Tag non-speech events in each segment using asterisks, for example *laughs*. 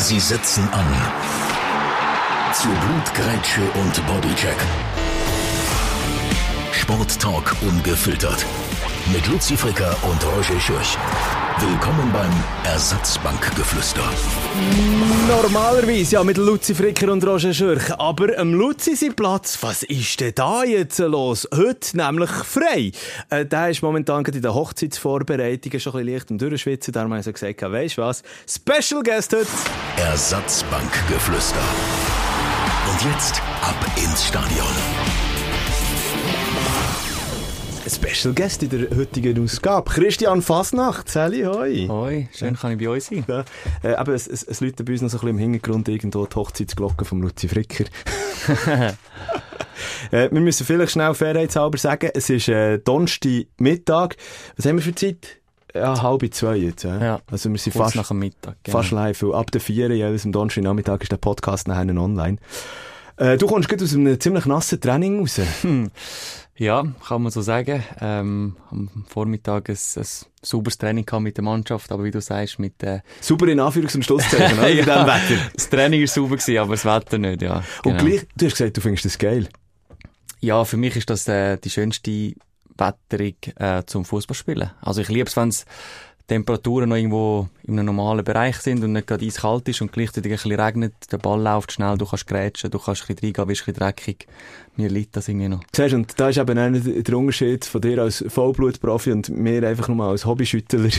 Sie setzen an. Zu Blutgrätsche und Bodycheck. Sporttalk ungefiltert. Mit Luzi Fricker und Roger Schürch. Willkommen beim Ersatzbankgeflüster. Normalerweise ja mit Luzi Fricker und Roger Schürch. Aber am Luzi sein Platz, was ist denn da jetzt los? Heute nämlich frei. Äh, der ist momentan gerade in den Hochzeitsvorbereitungen schon ein bisschen leicht am Durchschwitzen. Darum habe ich so gesagt, weisst du was? Special Guest heute. Ersatzbankgeflüster. Und jetzt ab ins Stadion. Special Guest in der heutigen Ausgabe. Christian Fasnacht, Sally, hoi. Hoi, schön kann ich bei euch sein. Ja, äh, aber es, es, es läutet bei uns noch so ein bisschen im Hintergrund irgendwo die Hochzeitsglocke vom Luzi Fricker. *laughs* äh, wir müssen vielleicht schnell fairheitshalber sagen, es ist äh, Donnerstag Mittag. Was haben wir für Zeit? Ja, halb zwei jetzt. Ja. Ja, Also wir sind Kurz fast, nach dem Mittag. genau. fast live. Ab der vier jeweils am Donnerstag Nachmittag ist der Podcast nachher online. Äh, du kommst gerade aus einem ziemlich nassen Training raus. Ja, kann man so sagen. Ähm, am Vormittag ein, ein sauberes Training mit der Mannschaft, aber wie du sagst, mit äh, Super in Anführungs- und Schlusszeichen, oder? *laughs* In diesem Wetter. das Training war sauber gewesen, aber das Wetter nicht, ja. Genau. Und gleich, du hast gesagt, du findest das geil. Ja, für mich ist das äh, die schönste Wetterung äh, zum Fußballspielen. Also ich liebe es, wenn es Temperaturen noch irgendwo in einem normalen Bereich sind und nicht gerade eiskalt ist und gleichzeitig ein bisschen regnet, der Ball läuft schnell, du kannst grätschen, du kannst ein bisschen reingehen, bist ein bisschen dreckig. Mir liegt das irgendwie noch. Siehst, und da ist eben auch der Unterschied von dir als Vollblutprofi und mir einfach nur als Hobbyschüttler.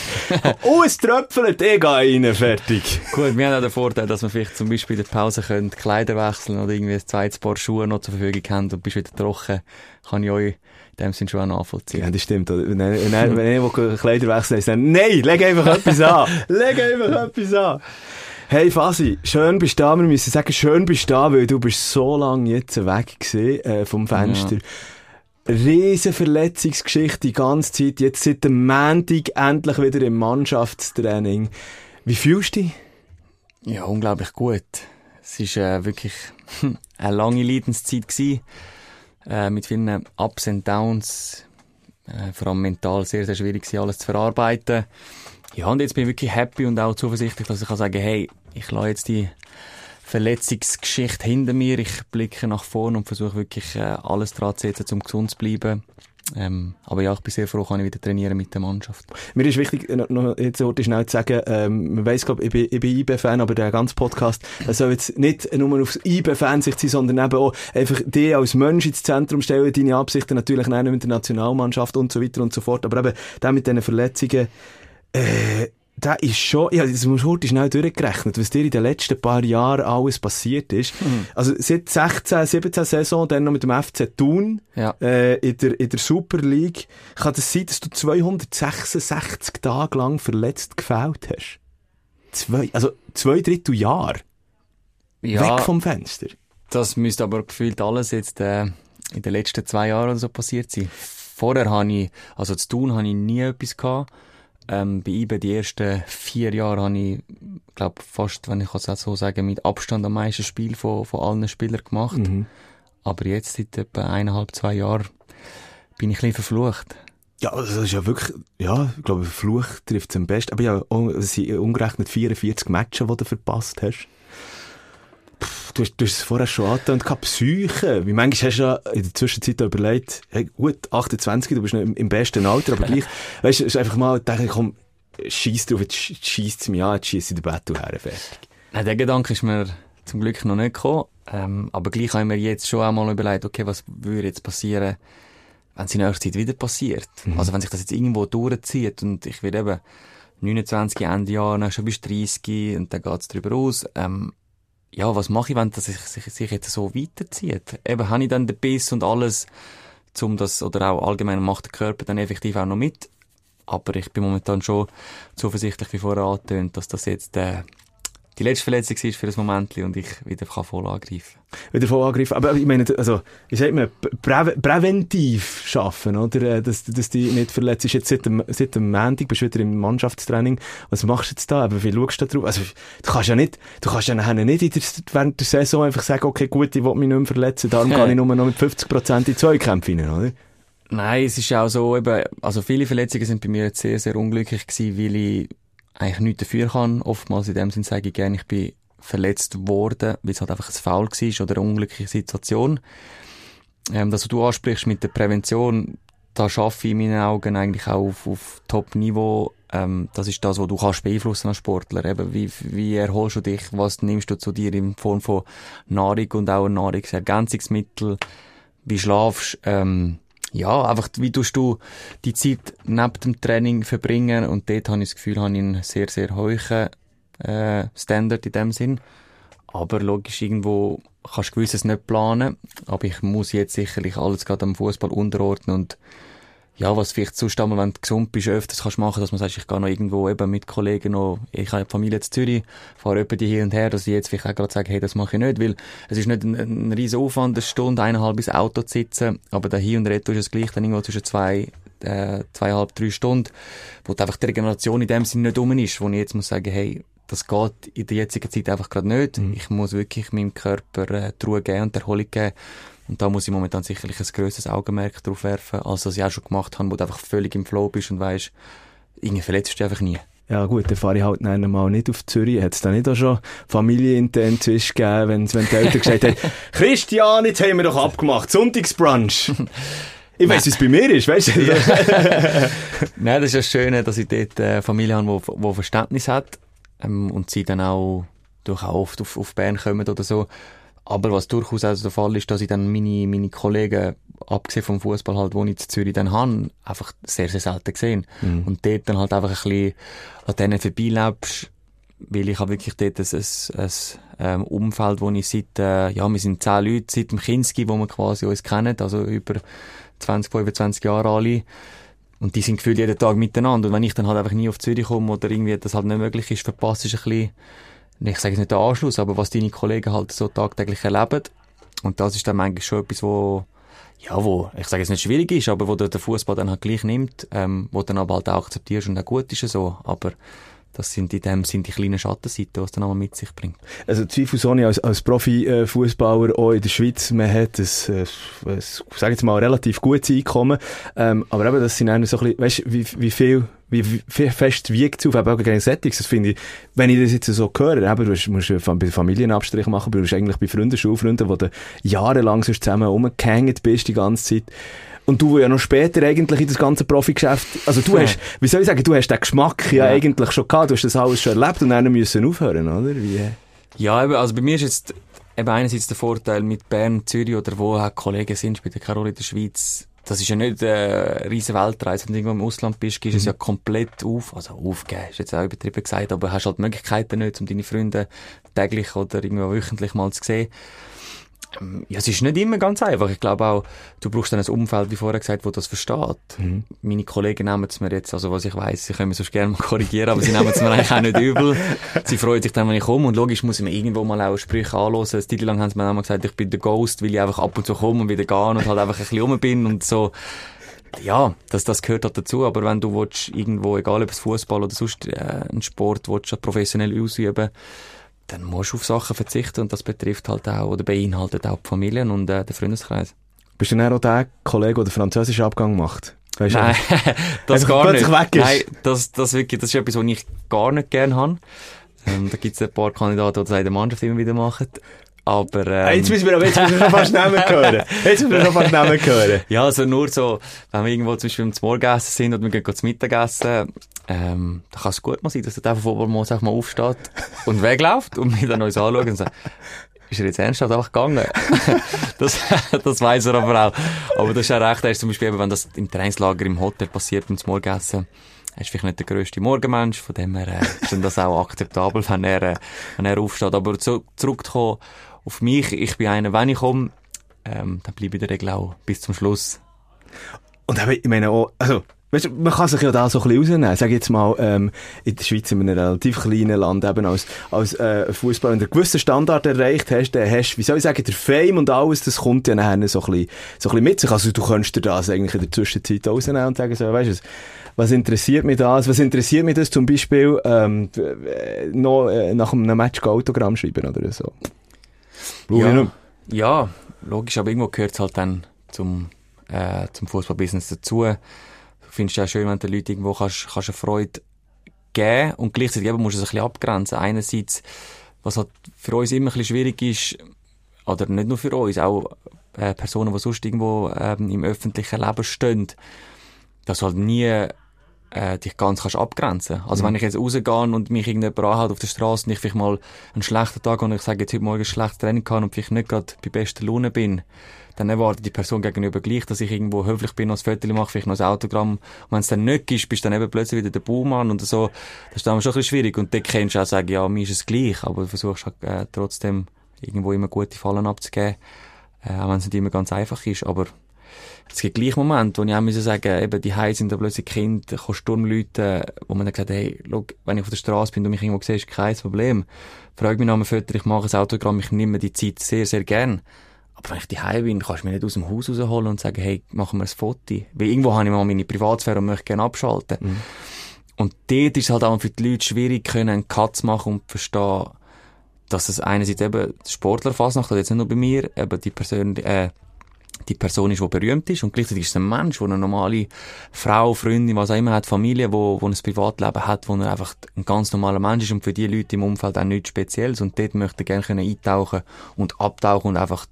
*laughs* oh, es tröpfelt, ich gehe rein, fertig. Gut, wir haben auch den Vorteil, dass wir vielleicht zum Beispiel in der Pause können Kleider wechseln oder irgendwie ein zweites Paar Schuhe noch zur Verfügung haben und bist wieder trocken, kann ich euch dem Sinn schon auch nachvollziehen. Ja, das stimmt. Wenn, wenn, wenn, wenn ich will Kleider wechseln will, dann, nein, leg einfach etwas an. *laughs* Leg einfach etwas an. Hey Fasi, schön bist du da. Wir müssen sagen, schön bist du da, weil du bist so lange jetzt weg gewesen, äh, vom Fenster. Riesen Verletzungsgeschichte die ganze Zeit. Jetzt seit dem Montag endlich wieder im Mannschaftstraining. Wie fühlst du dich? Ja, unglaublich gut. Es ist äh, wirklich *laughs* eine lange Leidenszeit gewesen, äh, mit vielen Ups und Downs, äh, vor allem mental sehr, sehr schwierig gewesen, alles zu verarbeiten. Ja, und jetzt bin ich wirklich happy und auch zuversichtlich, dass ich kann sagen, hey, ich lasse jetzt die Verletzungsgeschichte hinter mir, ich blicke nach vorne und versuche wirklich äh, alles dran zu setzen, um gesund zu bleiben. Ähm, aber ja, ich bin sehr froh, kann ich wieder trainieren mit der Mannschaft. Mir ist wichtig, noch- noch jetzt heute schnell zu sagen, ähm, man weiss, glaub, ich bin, ich bin IB-Fan, aber der ganze Podcast soll jetzt nicht nur aufs IB-Fansicht sein, sondern eben auch einfach die als Mensch ins Zentrum stellen, deine Absichten natürlich auch mit der Nationalmannschaft und so weiter und so fort, aber eben der mit diesen Verletzungen, äh, der ist schon, ja, das muss heute schnell durchgerechnet, was dir in den letzten paar Jahren alles passiert ist. Also seit 16, 17 Saison, dann noch mit dem FC Thun, Ja. äh, in, der, in der Super League, kann das sein, dass du 266 Tage lang verletzt gefällt hast? Zwei, also zwei Drittel Jahr. Weg vom Fenster. Das müsste aber gefühlt alles jetzt äh, in den letzten zwei Jahren oder so passiert sein. Vorher habe ich, also zu tun, habe ich nie etwas gehabt. Ähm, bei IBE die ersten vier Jahre habe ich, glaube fast, wenn ich es so sagen, mit Abstand am meisten Spiel von, von allen Spielern gemacht. Mhm. Aber jetzt seit etwa eineinhalb, zwei Jahren bin ich ein bisschen verflucht. Ja, das ist ja wirklich, ja, ich glaube, Fluch trifft es am besten. Aber ja, oh, es sind umgerechnet 44 Matches, die du verpasst hast. Pff, Du hast, du hast es vorher schon angetönt, Psyche. Wie manchmal hast du ja in der Zwischenzeit überlegt, hey, gut, 28, du bist noch im, im besten Alter, aber gleich, *laughs* weißt du, es ist einfach mal, denke ich, komm, scheiss drauf, jetzt schießt es mich an, jetzt schießt ich den Battle her, fertig. Nein, der Gedanke ist mir zum Glück noch nicht gekommen. Ähm, aber gleich habe ich mir jetzt schon einmal überlegt, okay, was würde jetzt passieren, wenn es in nächster Zeit wieder passiert. Also wenn sich das jetzt irgendwo durchzieht und ich werde eben 29 Ende Jahr, dann schon bis 30 und dann geht's drüber aus. Ähm, ja, was mache ich, wenn das sich, sich, sich jetzt so weiterzieht? Eben, habe ich dann den Biss und alles, um das, oder auch allgemein macht der Körper dann effektiv auch noch mit. Aber ich bin momentan schon zuversichtlich, wie vorher angetönt, dass das jetzt äh, die letzte Verletzung war für ein Moment und ich wieder kann voll angreifen Wieder voll angreifen. Aber ich meine, also, wie sagt man, prä präventiv schaffen, oder? Äh, Dass, dass die nicht verletzt ist. Jetzt seit dem, seit dem Montag bist du wieder im Mannschaftstraining. Was machst du jetzt da? Aber wie schaust du da drauf? Also, du kannst ja nicht, du kannst ja nachher nicht der, während der Saison einfach sagen, okay, gut, ich will mich nicht mehr verletzen, darum *laughs* gehe ich nur noch mit 50% in Zweikämpfe rein, oder? Nein, es ist auch so eben, also viele Verletzungen sind bei mir jetzt sehr, sehr unglücklich gewesen, weil ich eigentlich nichts dafür kann. Oftmals in dem Sinn sage ich gerne, ich bin verletzt worden, weil es halt einfach ein Foul war oder eine unglückliche Situation. Ähm, das, was du ansprichst mit der Prävention, da schaffe ich in meinen Augen eigentlich auch auf, auf Top-Niveau. Ähm, das ist das, was du kannst beeinflussen als Sportler. Eben, wie, wie erholst du dich? Was nimmst du zu dir in Form von Nahrung und auch Nahrungsergänzungsmittel? Wie schlafst ähm, ja, einfach, wie tust du die Zeit neben dem Training verbringen? Und dort habe ich das Gefühl, habe ich einen sehr, sehr hohen äh, Standard in dem Sinn. Aber logisch, irgendwo kannst du gewisses nicht planen. Aber ich muss jetzt sicherlich alles gerade am Fußball unterordnen und ja, was vielleicht sonst einmal, wenn du gesund bist, öfters kannst machen, dass man sagt, ich gehe noch irgendwo eben mit Kollegen noch, ich habe eine Familie in Zürich, fahre etwa die hier und her, dass ich jetzt vielleicht auch gerade sage, hey, das mache ich nicht, weil es ist nicht ein, ein riesen Aufwand, eine Stunde, eineinhalb ins Auto zu sitzen, aber der hier und Retour ist es gleich, dann irgendwo zwischen zwei, äh, zweieinhalb, drei Stunden, wo einfach die Regeneration in dem Sinne nicht um ist, wo ich jetzt muss sagen, hey, das geht in der jetzigen Zeit einfach gerade nicht. Mhm. Ich muss wirklich meinem Körper äh, die Ruhe geben und Erholung geben. Und da muss ich momentan sicherlich ein grösseres Augenmerk drauf werfen, als was ich auch schon gemacht habe, wo du einfach völlig im Flow bist und weißt, irgendwie verletzt du dich einfach nie. Ja gut, dann fahre ich halt mal nicht auf Zürich. Hat es da nicht auch schon familienintern Zwischen gegeben, wenn, wenn die Eltern gesagt haben, *laughs* Christian, jetzt haben wir doch abgemacht, Sonntagsbrunch. Ich weiss, wie es bei mir ist, weißt du? *laughs* Nein, das ist ja das Schöne, dass ich dort eine Familie habe, die, die Verständnis hat ähm, und sie dann auch durchaus oft auf, auf Bern kommen oder so. Aber was durchaus also der Fall ist, dass ich dann meine, meine Kollegen, abgesehen vom Fußball halt, wo ich in Zürich dann habe, einfach sehr, sehr selten gesehen. Mhm. Und dort dann halt einfach ein bisschen an denen vorbeilebst, weil ich habe wirklich dort ein, ein, ein ähm, Umfeld, wo ich seit, äh, ja, wir sind zehn Leute seit dem Kinski, wo wir quasi uns kennen, also über 20, 25 Jahre alle. Und die sind gefühlt jeden Tag miteinander. Und wenn ich dann halt einfach nie auf Zürich komme oder irgendwie das halt nicht möglich ist, verpasst ich ein bisschen ich sage jetzt nicht der Anschluss, aber was deine Kollegen halt so tagtäglich erleben. Und das ist dann eigentlich schon etwas, wo, ja, wo, ich sage jetzt nicht schwierig ist, aber wo der, der Fußball dann halt gleich nimmt, ähm, wo dann aber halt auch akzeptierst und auch gut ist so. Aber das sind in dem sind die kleinen Schattenseiten, die es dann auch mit sich bringt. Also zweifelsohne als, als Profi-Fußballer auch in der Schweiz, man hat ein, ein, ein sag jetzt mal, relativ gutes Einkommen, ähm, aber eben, das sind so ein bisschen, weißt, wie, wie viel wie, wie fest wiegt es auf eben auch Settings. Das finde ich, wenn ich das jetzt so höre, eben, du musst, bei Familienabstrich machen, aber du bist eigentlich bei Freunden, Schulfreunden, wo du jahrelang so zusammen rumgehängt bist die ganze Zeit. Und du, ja noch später eigentlich in das ganze Profigeschäft, also du ja. hast, wie soll ich sagen, du hast den Geschmack ja, ja, eigentlich schon gehabt, du hast das alles schon erlebt und dann müssen aufhören, oder? Wie? Ja, also bei mir ist jetzt eben einerseits der Vorteil mit Bern, Zürich oder wo halt Kollegen sind, spielt keine Rolle in der Schweiz. Das ist ja nicht eine riesen Weltreise. Wenn du irgendwo im Ausland bist, gehst du mhm. es ja komplett auf. Also aufgeben, ist jetzt auch übertrieben gesagt, aber hast halt Möglichkeiten nicht, um deine Freunde täglich oder irgendwo wöchentlich mal zu sehen. Ähm, ja, es ist nicht immer ganz einfach. Ich glaube auch, du brauchst dann ein Umfeld, wie vorher gesagt, wo das versteht. Mhm. Meine Kollegen nehmen es mir jetzt, also was ich weiß, sie können mich sonst gerne mal *laughs* korrigieren, aber sie nehmen es mir eigentlich auch nicht übel. Sie freuen sich dann, wenn ich komme und logisch muss ich mir irgendwo mal auch Sprüche anhören. Eine Zeit lang haben sie mir auch mal gesagt, ich bin der Ghost, weil ich einfach ab und zu komme und wieder gehe und halt einfach ein bisschen rum bin und so. Ja, das, das gehört halt dazu, aber wenn du willst, irgendwo, egal ob es Fußball oder sonst äh, einen Sport willst, professionell ausüben dann musst du auf Sachen verzichten und das betrifft halt auch oder beinhaltet auch die Familien und äh, den Freundeskreis. Bist du dann auch der Kollege, der französischen Abgang macht? Weißt Nein, *laughs* das gar nicht. Weg ist. Nein, das, das, wirklich, das ist etwas, was ich gar nicht gerne habe. Ähm, da gibt es ein paar Kandidaten, die das in der Mannschaft immer wieder machen. Aber, ähm, jetzt müssen wir, aber jetzt müssen wir noch fast Namen hören. Jetzt müssen wir noch fast Namen hören. *laughs* ja, also nur so, wenn wir irgendwo zum Beispiel zum Morgenessen sind oder wir gehen zum Mittagessen, ähm, da kann es gut mal sein, dass der Fußballmann einfach mal aufsteht und wegläuft und mich dann uns anschaut und sagt, ist er jetzt ernsthaft einfach gegangen? *laughs* das, das weiss er aber auch. Aber das ist ja recht, er ist zum Beispiel, eben, wenn das im Trainingslager im Hotel passiert, beim Morgenessen, er ist vielleicht nicht der grösste Morgenmensch, von dem her äh, ist das auch akzeptabel, wenn er, äh, wenn er aufsteht. Aber zu, zurückzukommen auf mich, ich bin einer, wenn ich komme, ähm, dann bleibe ich in der Regel auch bis zum Schluss. Und ich meine auch, also, Weißt du, man kann sich ja da so ein bisschen rausnehmen. Sag jetzt mal, ähm, in der Schweiz, in einem relativ kleinen Land, eben als, als äh, Fußballer, wenn du einen gewissen Standard erreicht hast, dann hast wie soll ich sagen, der Fame und alles, das kommt ja nachher so ein bisschen, so ein bisschen mit sich. Also du könntest dir das eigentlich in der Zwischenzeit rausnehmen und sagen so, weißt du, was interessiert mich das? Was interessiert mich das zum Beispiel, ähm, noch, äh, nach einem Match Autogramm schreiben oder so? Ja, ja, logisch, aber irgendwo gehört es halt dann zum, äh, zum Fußballbusiness dazu. Du findest ja schön, wenn du Leuten irgendwo kannst, kannst eine Freude geben und gleichzeitig eben musst du es ein bisschen abgrenzen. Einerseits, was halt für uns immer ein bisschen schwierig ist, oder nicht nur für uns, auch äh, Personen, die sonst irgendwo ähm, im öffentlichen Leben stehen, dass du halt nie äh, dich ganz kannst abgrenzen. Also mhm. wenn ich jetzt rausgehe und mich irgendjemand anhält auf der Straße und ich vielleicht mal einen schlechten Tag und ich sage jetzt heute Morgen ein schlechtes Training kann und vielleicht nicht gerade bei bester Laune bin, dann erwartet die Person gegenüber gleich, dass ich irgendwo höflich bin, noch ein Foto mache, vielleicht noch ein Autogramm. Und wenn es dann nicht ist, bist du dann eben plötzlich wieder der Baumann und so. Das ist dann schon ein bisschen schwierig. Und dann kennst du auch sagen, ja, mir ist es gleich, aber du versuchst halt, äh, trotzdem irgendwo immer gute Fallen abzugeben, äh, auch wenn es nicht immer ganz einfach ist. Aber es gibt gleich Momente, wo ich auch müssen sagen, eben, die Hause sind da plötzlich Kinder, kann Sturmleute, wo man dann gesagt hey, schau, wenn ich auf der Straße bin und mich irgendwo sehe, ist kein Problem. Frag mich nach einem Foto, ich mache ein Autogramm, ich nehme die Zeit sehr, sehr gern. Aber wenn ich daheim bin, kannst du mich nicht aus dem Haus rausholen und sagen, hey, machen wir ein Foto. Weil irgendwo habe ich mal meine Privatsphäre und möchte gerne abschalten. Mhm. Und dort ist es halt auch für die Leute schwierig, können einen Cut zu machen und verstehen, dass es einerseits eben Sportlerfasnacht, oder jetzt nicht nur bei mir, eben die Person, äh, die Person ist, die berühmt ist und gleichzeitig ist es ein Mensch, der eine normale Frau, Freundin, was auch immer hat, Familie, wo, wo ein Privatleben hat, wo er einfach ein ganz normaler Mensch ist und für die Leute im Umfeld auch nichts Spezielles und dort möchte er gerne eintauchen und abtauchen und einfach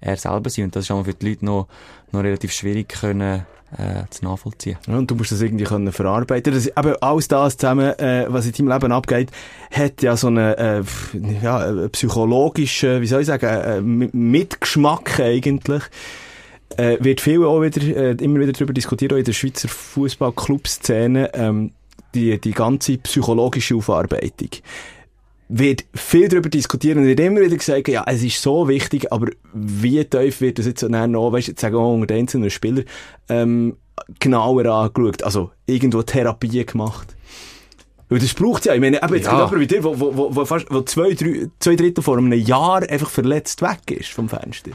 er selber sein. Und das ist auch für die Leute noch, noch relativ schwierig können, äh, zu nachvollziehen. Und du musst das irgendwie können verarbeiten. Das, aber alles das zusammen, äh, was in deinem Leben abgeht, hat ja so einen, äh, ja, psychologischen, wie soll ich sagen, äh, Mitgeschmack eigentlich. Äh, wird viel auch wieder, äh, immer wieder darüber diskutiert, auch in der Schweizer Fußball-Club-Szene, ähm, die, die ganze psychologische Aufarbeitung wird viel darüber diskutieren und wird immer wieder gesagt, ja, es ist so wichtig, aber wie tief wird das jetzt so noch, weißt du, jetzt sagen, oh, unter einzelnen Spieler, ähm, genauer angeschaut, also irgendwo Therapie gemacht. Weil das braucht ja. Ich meine, eben jetzt ja. wie dir, wo, wo, wo, wo, fast, wo zwei, drei, zwei Drittel vor einem Jahr einfach verletzt weg ist vom Fenster.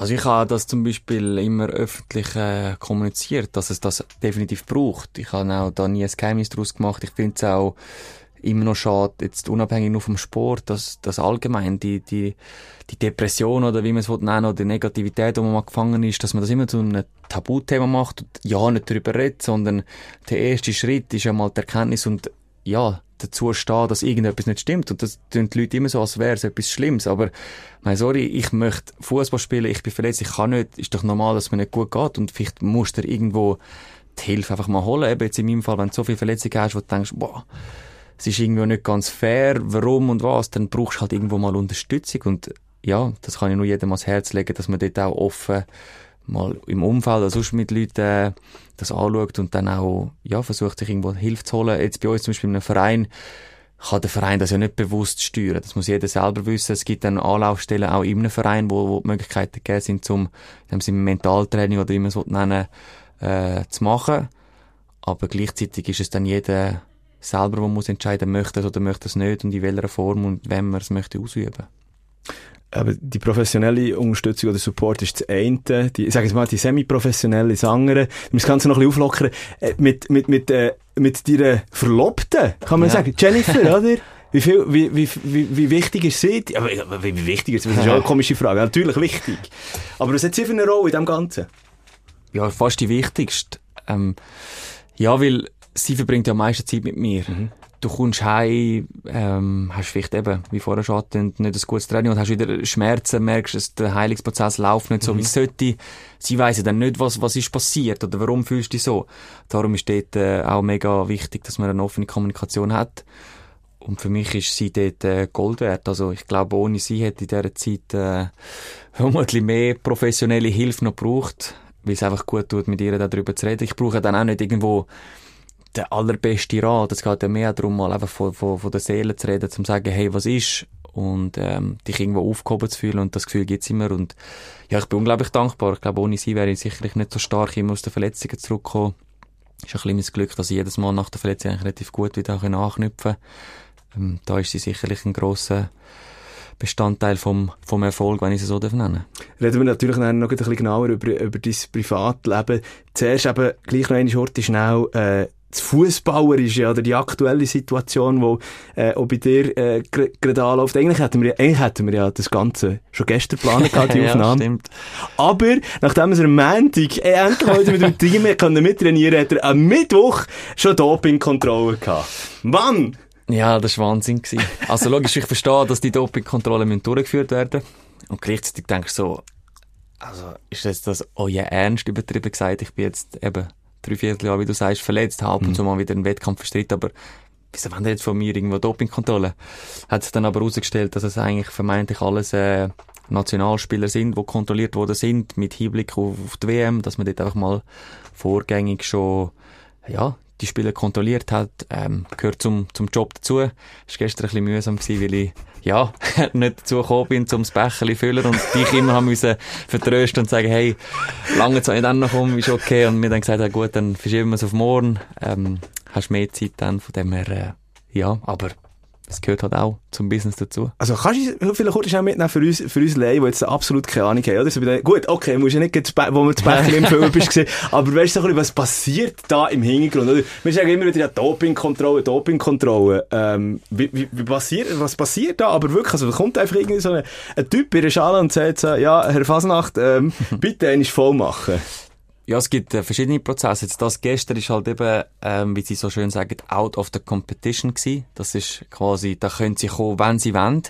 Also ich habe das zum Beispiel immer öffentlich äh, kommuniziert, dass es das definitiv braucht. Ich habe auch da nie ein Geheimnis daraus gemacht. Ich finde es auch immer noch schade, jetzt unabhängig nur vom Sport, dass, dass allgemein die, die, die Depression oder wie man es nennen oder die Negativität, wo man mal gefangen ist, dass man das immer zu einem Tabuthema macht und ja, nicht darüber redet, sondern der erste Schritt ist ja mal die Erkenntnis und ja, dazu stehen, dass irgendetwas nicht stimmt. Und das tun die Leute immer so, als wäre es etwas Schlimmes. Aber, mein, sorry, ich möchte Fußball spielen, ich bin verletzt, ich kann nicht, ist doch normal, dass es mir nicht gut geht und vielleicht musst du irgendwo die Hilfe einfach mal holen. Eben jetzt in meinem Fall, wenn du so viele Verletzungen hast, wo du denkst, boah, es ist irgendwie nicht ganz fair, warum und was, dann brauchst du halt irgendwo mal Unterstützung und ja, das kann ich nur jedem ans Herz legen, dass man dort auch offen mal im Umfeld oder sonst mit Leuten äh, das anschaut und dann auch ja, versucht, sich irgendwo Hilfe zu holen. Jetzt bei uns zum Beispiel in einem Verein kann der Verein das ja nicht bewusst steuern. Das muss jeder selber wissen. Es gibt dann Anlaufstellen auch in einem Verein, wo, wo die Möglichkeiten gegeben sind, zum in Mentaltraining oder wie man es nennen äh, zu machen. Aber gleichzeitig ist es dann jeder selber, der muss entscheiden, möchte es oder möchte es nicht und in welcher Form und wem man es möchte ausüben. Aber die professionelle Unterstützung oder Support ist das eine, die, ich sage jetzt mal, die semi-professionelle das andere. Das Ganze noch ein bisschen auflockern. Äh, mit, mit, mit, äh, mit deiner Verlobten, kann man ja. sagen. Jennifer, *laughs* oder? Wie, viel, wie, wie, wie, wie wichtig ist sie? Aber wie, wie wichtig ist sie? Das ist auch eine *laughs* komische Frage. Natürlich wichtig. Aber was hat sie für eine Rolle in dem Ganzen? Ja, fast die wichtigste. Ähm, ja, weil sie verbringt ja am meisten Zeit mit mir. Mhm. Du kommst heim, ähm, hast vielleicht eben, wie vorher schon nicht ein gutes Training und hast wieder Schmerzen, merkst, dass der Heilungsprozess läuft nicht so, mhm. wie es sollte. Sie weiss dann nicht, was, was ist passiert oder warum fühlst du dich so. Darum ist dort äh, auch mega wichtig, dass man eine offene Kommunikation hat. Und für mich ist sie dort äh, Gold wert. Also ich glaube, ohne sie hätte in dieser Zeit äh, *laughs* vermutlich mehr professionelle Hilfe noch gebraucht, weil es einfach gut tut, mit ihr darüber zu reden. Ich brauche dann auch nicht irgendwo der allerbeste Rat. Es geht ja mehr darum, mal einfach von, von, von der Seele zu reden, zum zu sagen, hey, was ist? Und ähm, dich irgendwo aufgehoben zu fühlen und das Gefühl gibt's immer. Und ja, ich bin unglaublich dankbar. Ich glaube, ohne sie wäre ich sicherlich nicht so stark immer aus den Verletzungen zurückgekommen. Ist ein bisschen mein Glück, dass ich jedes Mal nach der Verletzung eigentlich relativ gut wieder anknüpfen ähm, Da ist sie sicherlich ein grosser Bestandteil vom, vom Erfolg, wenn ich es so nennen Reden wir natürlich noch ein bisschen genauer über, über dein Privatleben. Zuerst eben gleich noch eine Schurte schnell, äh, das Fußballerische oder die aktuelle Situation, wo äh, auch bei dir äh, gerade anläuft. Eigentlich hätten, wir, eigentlich hätten wir ja das Ganze schon gestern geplant gehabt, die *laughs* Aufnahme. ja, stimmt. Aber nachdem wir am Montag äh, endlich heute mit dem Team *laughs* können mittrainieren hat er am Mittwoch schon Dopingkontrolle gehabt. Wann? Ja, das war Wahnsinn. Gewesen. Also logisch, ich verstehe, dass die Dopingkontrollen durchgeführt werden Und gleichzeitig denke ich so, also ist das, das euer Ernst übertrieben gesagt? Ich bin jetzt eben drei Vierteljahr, wie du sagst, verletzt, habe ab und zu mal wieder einen Wettkampf verstritten, aber wieso wollen jetzt von mir irgendwo Dopingkontrolle? Hat sich dann aber herausgestellt, dass es eigentlich vermeintlich alles äh, Nationalspieler sind, die kontrolliert worden sind, mit Hinblick auf, auf die WM, dass man dort einfach mal vorgängig schon ja, die Spieler kontrolliert hat, ähm, gehört zum, zum Job dazu. War gestern ein bisschen mühsam, gewesen, weil ich, ja, *laughs* nicht dazu gekommen bin, zum das Becherli füllen und dich immer haben müssen vertrösten und sagen, hey, lange Zeit noch kommen, ist okay. Und mir dann gesagt, ja, gut, dann verschieben wir es auf morgen, ähm, hast mehr Zeit dann, von dem her, äh, ja, aber das gehört halt auch zum Business dazu. Also kannst du vielleicht kurz schnell mitnehmen für uns, für uns Laien, die jetzt absolut keine Ahnung haben, oder? So gut, okay, musst ja nicht, wo wir das Becher im Film bist gesehen, aber weißt du was passiert da im Hintergrund, oder? Wir sagen immer wieder, ja, Dopingkontrolle, Dopingkontrolle, ähm, wie, wie, wie passiert, was passiert da? Aber wirklich, also da kommt einfach irgendwie so ein, ein Typ in der Schale und sagt so, ja, Herr Fasnacht, ähm, *laughs* bitte einmal voll machen. Ja, es gibt äh, verschiedene Prozesse. Jetzt das gestern ist halt eben, ähm, wie sie so schön sagen, out of the competition gewesen. Das ist quasi, da können sie kommen, wenn sie wollen.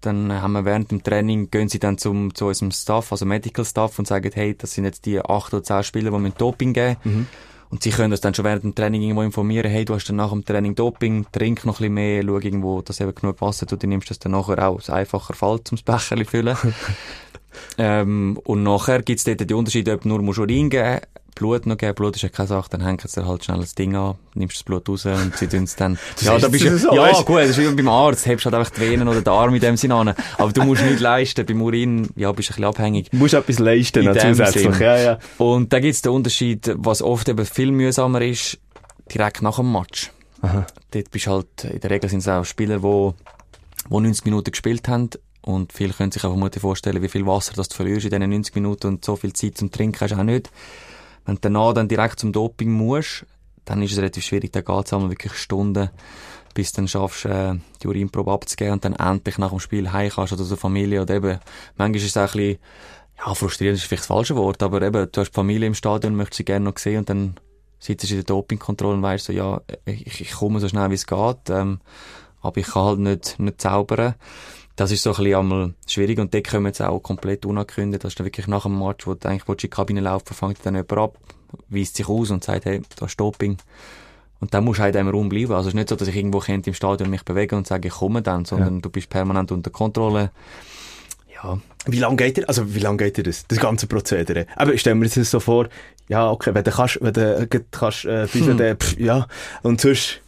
Dann haben wir während dem Training, gehen sie dann zum, zu unserem Staff, also Medical Staff, und sagen, hey, das sind jetzt die acht oder zehn Spieler, die mir Doping geben. Mhm. Und sie können das dann schon während dem Training irgendwo informieren, hey, du hast dann nach dem Training Doping, trink noch ein bisschen mehr, schau irgendwo, dass eben genug Wasser tut, du nimmst das dann nachher auch, es einfacher Fall zum Becherli füllen. *laughs* Ähm, und nachher gibt's dort den Unterschied, ob du nur musst Urin geben Blut noch geben. Blut ist ja keine Sache, dann hängt sie halt schnell das Ding an, nimmst das Blut raus und sie tun es dann... *laughs* ja, da bist du, so, ja, weißt? gut, das ist wie beim Arzt, hebst halt einfach die Venen oder den Arm in dem Sinne an. Aber du musst nicht leisten, beim Urin, ja, bist du ein bisschen abhängig. Du musst etwas leisten, zusätzlich, ja, ja. Und da gibt's den Unterschied, was oft eben viel mühsamer ist, direkt nach dem Match. Aha. Dort bist halt, in der Regel sind es auch Spieler, die, die 90 Minuten gespielt haben, und viele können sich auch vermutlich vorstellen, wie viel Wasser das du verlierst in diesen 90 Minuten und so viel Zeit zum Trinken hast du auch nicht. Wenn du danach dann direkt zum Doping musst, dann ist es relativ schwierig, da geht es wirklich Stunden, bis du dann schaffst, äh, die Urinprobe abzugeben und dann endlich nach dem Spiel heim kannst oder zur Familie oder eben, manchmal ist es auch ein bisschen, ja, frustrierend ist vielleicht das falsche Wort, aber eben, du hast die Familie im Stadion, möchtest sie gerne noch sehen und dann sitzt du in der Dopingkontrolle und weißt so, ja, ich, ich komme so schnell wie es geht, ähm, aber ich kann halt nicht, nicht zaubern das ist so ein bisschen einmal schwierig und dort kommen jetzt auch komplett unangekündigt. Das ist dann wirklich nach dem Match, wo du eigentlich in die Kabine laufen, fängt dann jemand ab, weist sich aus und sagt, hey, da ist Doping. Und dann musst du halt im Raum bleiben. Also es ist nicht so, dass ich irgendwo könnte im Stadion mich bewege und sage, ich komme dann, sondern ja. du bist permanent unter Kontrolle. Ja. Wie lange geht dir, also wie lange geht dir das, das ganze Prozedere? Aber stell mir das so vor, ja, okay, wenn du kannst, wenn du kannst, äh, hm. pff, ja, und sonst,